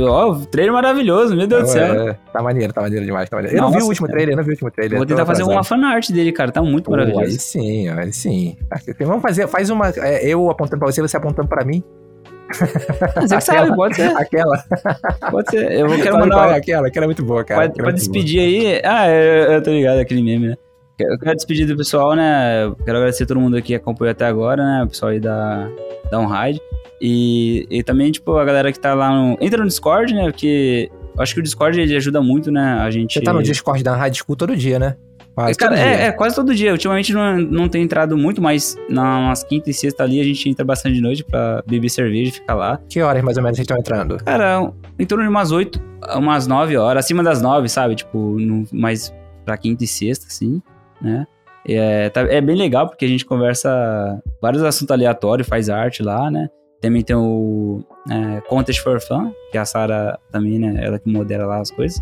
Ó, trailer maravilhoso, meu Deus do céu. É, tá maneiro, tá maneiro demais, tá maneiro. Eu não vi o último cara. trailer, eu não vi o último trailer. Vou tentar fazer uma fanart dele, cara. Tá muito Pô, aí maravilhoso. sim, ó, aí sim. Vamos fazer, faz uma. é, eu apontando pra você, você apontando pra mim. (laughs) Você que sabe, pode ser. (laughs) Aquela. Pode ser. Eu vou- quero é mandar. aquela, aquela é muito boa, cara. Pra, aquela pra é muito boa. despedir aí. Ah, eu, eu tô ligado, aquele meme, né? Eu quero despedir do pessoal, né? Quero agradecer a todo mundo aqui que acompanhou até agora, né? O pessoal aí da, da OnRide. E, e também, tipo, a galera que tá lá no. Entra no Discord, né? Porque eu acho que o Discord ele ajuda muito, né? A gente. Você tá no Discord da Rádio School todo dia, né? Quase Cara, todo é, dia. é, quase todo dia. Ultimamente não, não tem entrado muito, mas nas quinta e sexta ali a gente entra bastante de noite pra beber cerveja e ficar lá. Que horas mais ou menos vocês estão entrando? Cara, em torno de umas 8, umas 9 horas, acima das 9, sabe? Tipo, no, mais pra quinta e sexta, assim, né? É, tá- é bem legal porque a gente conversa vários assuntos aleatórios, faz arte lá, né? Também tem o é, Contest for Fun, que a Sara também, né? Ela que modera lá as coisas.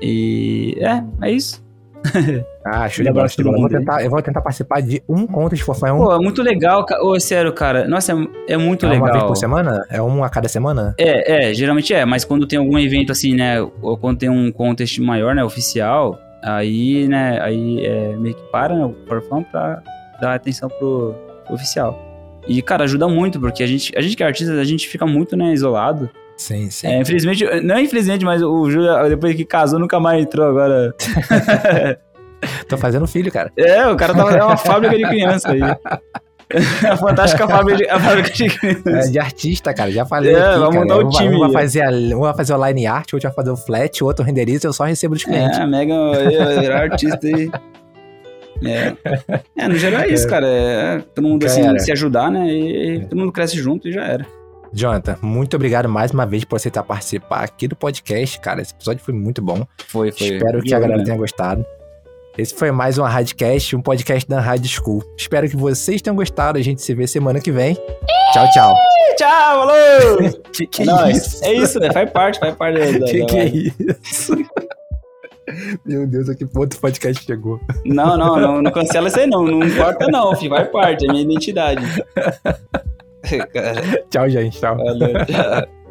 E é, é isso. (laughs) Ah, show de bola, abraço show de bola. Eu vou tentar, eu vou tentar participar de um conto de fofão. É um, Pô, é muito legal, ca- Ô, sério, cara. Nossa, é, é muito é legal. uma vez por semana? É um a cada semana? É, é, geralmente é, mas quando tem algum evento assim, né, ou quando tem um contest maior, né, oficial, aí, né, aí é, meio que para, né, o Forfão pra dar atenção pro, pro oficial. E, cara, ajuda muito, porque a gente, a gente que é artista, a gente fica muito, né, isolado. Sim, sim. É, infelizmente, não infelizmente, mas o Júlio, depois que casou, nunca mais entrou agora. (laughs) Tô fazendo filho, cara. É, o cara tava, é uma fábrica de criança aí. (laughs) (laughs) a fantástica fábrica de, a fábrica de criança. É, de artista, cara. Já falei. É, aqui, vamos montar o Um time. Um vai fazer, a, um vai fazer o line art, outro vai fazer o flat, o outro renderiza, eu só recebo dos clientes. É, a Megan vai virar artista aí. É. é, no geral é isso, cara. É, todo mundo assim, se ajudar, né? E, todo mundo cresce junto e já era. Jonathan, muito obrigado mais uma vez por aceitar participar aqui do podcast, cara. Esse episódio foi muito bom. Foi, foi. Espero que a galera tenha gostado. Esse foi mais um Radcast, um podcast da Rádio School. Espero que vocês tenham gostado. A gente se vê semana que vem. Tchau, tchau. (laughs) Tchau, falou! (laughs) Que que É nóis. isso? É isso, né? Faz parte, faz parte da. Que da- que é isso? (laughs) Meu Deus, a que ponto o podcast chegou? Não, não, não, não cancela isso aí, não. Não importa, não, filho. Faz parte, é minha identidade. Tchau, gente. Tchau. valeu, tchau.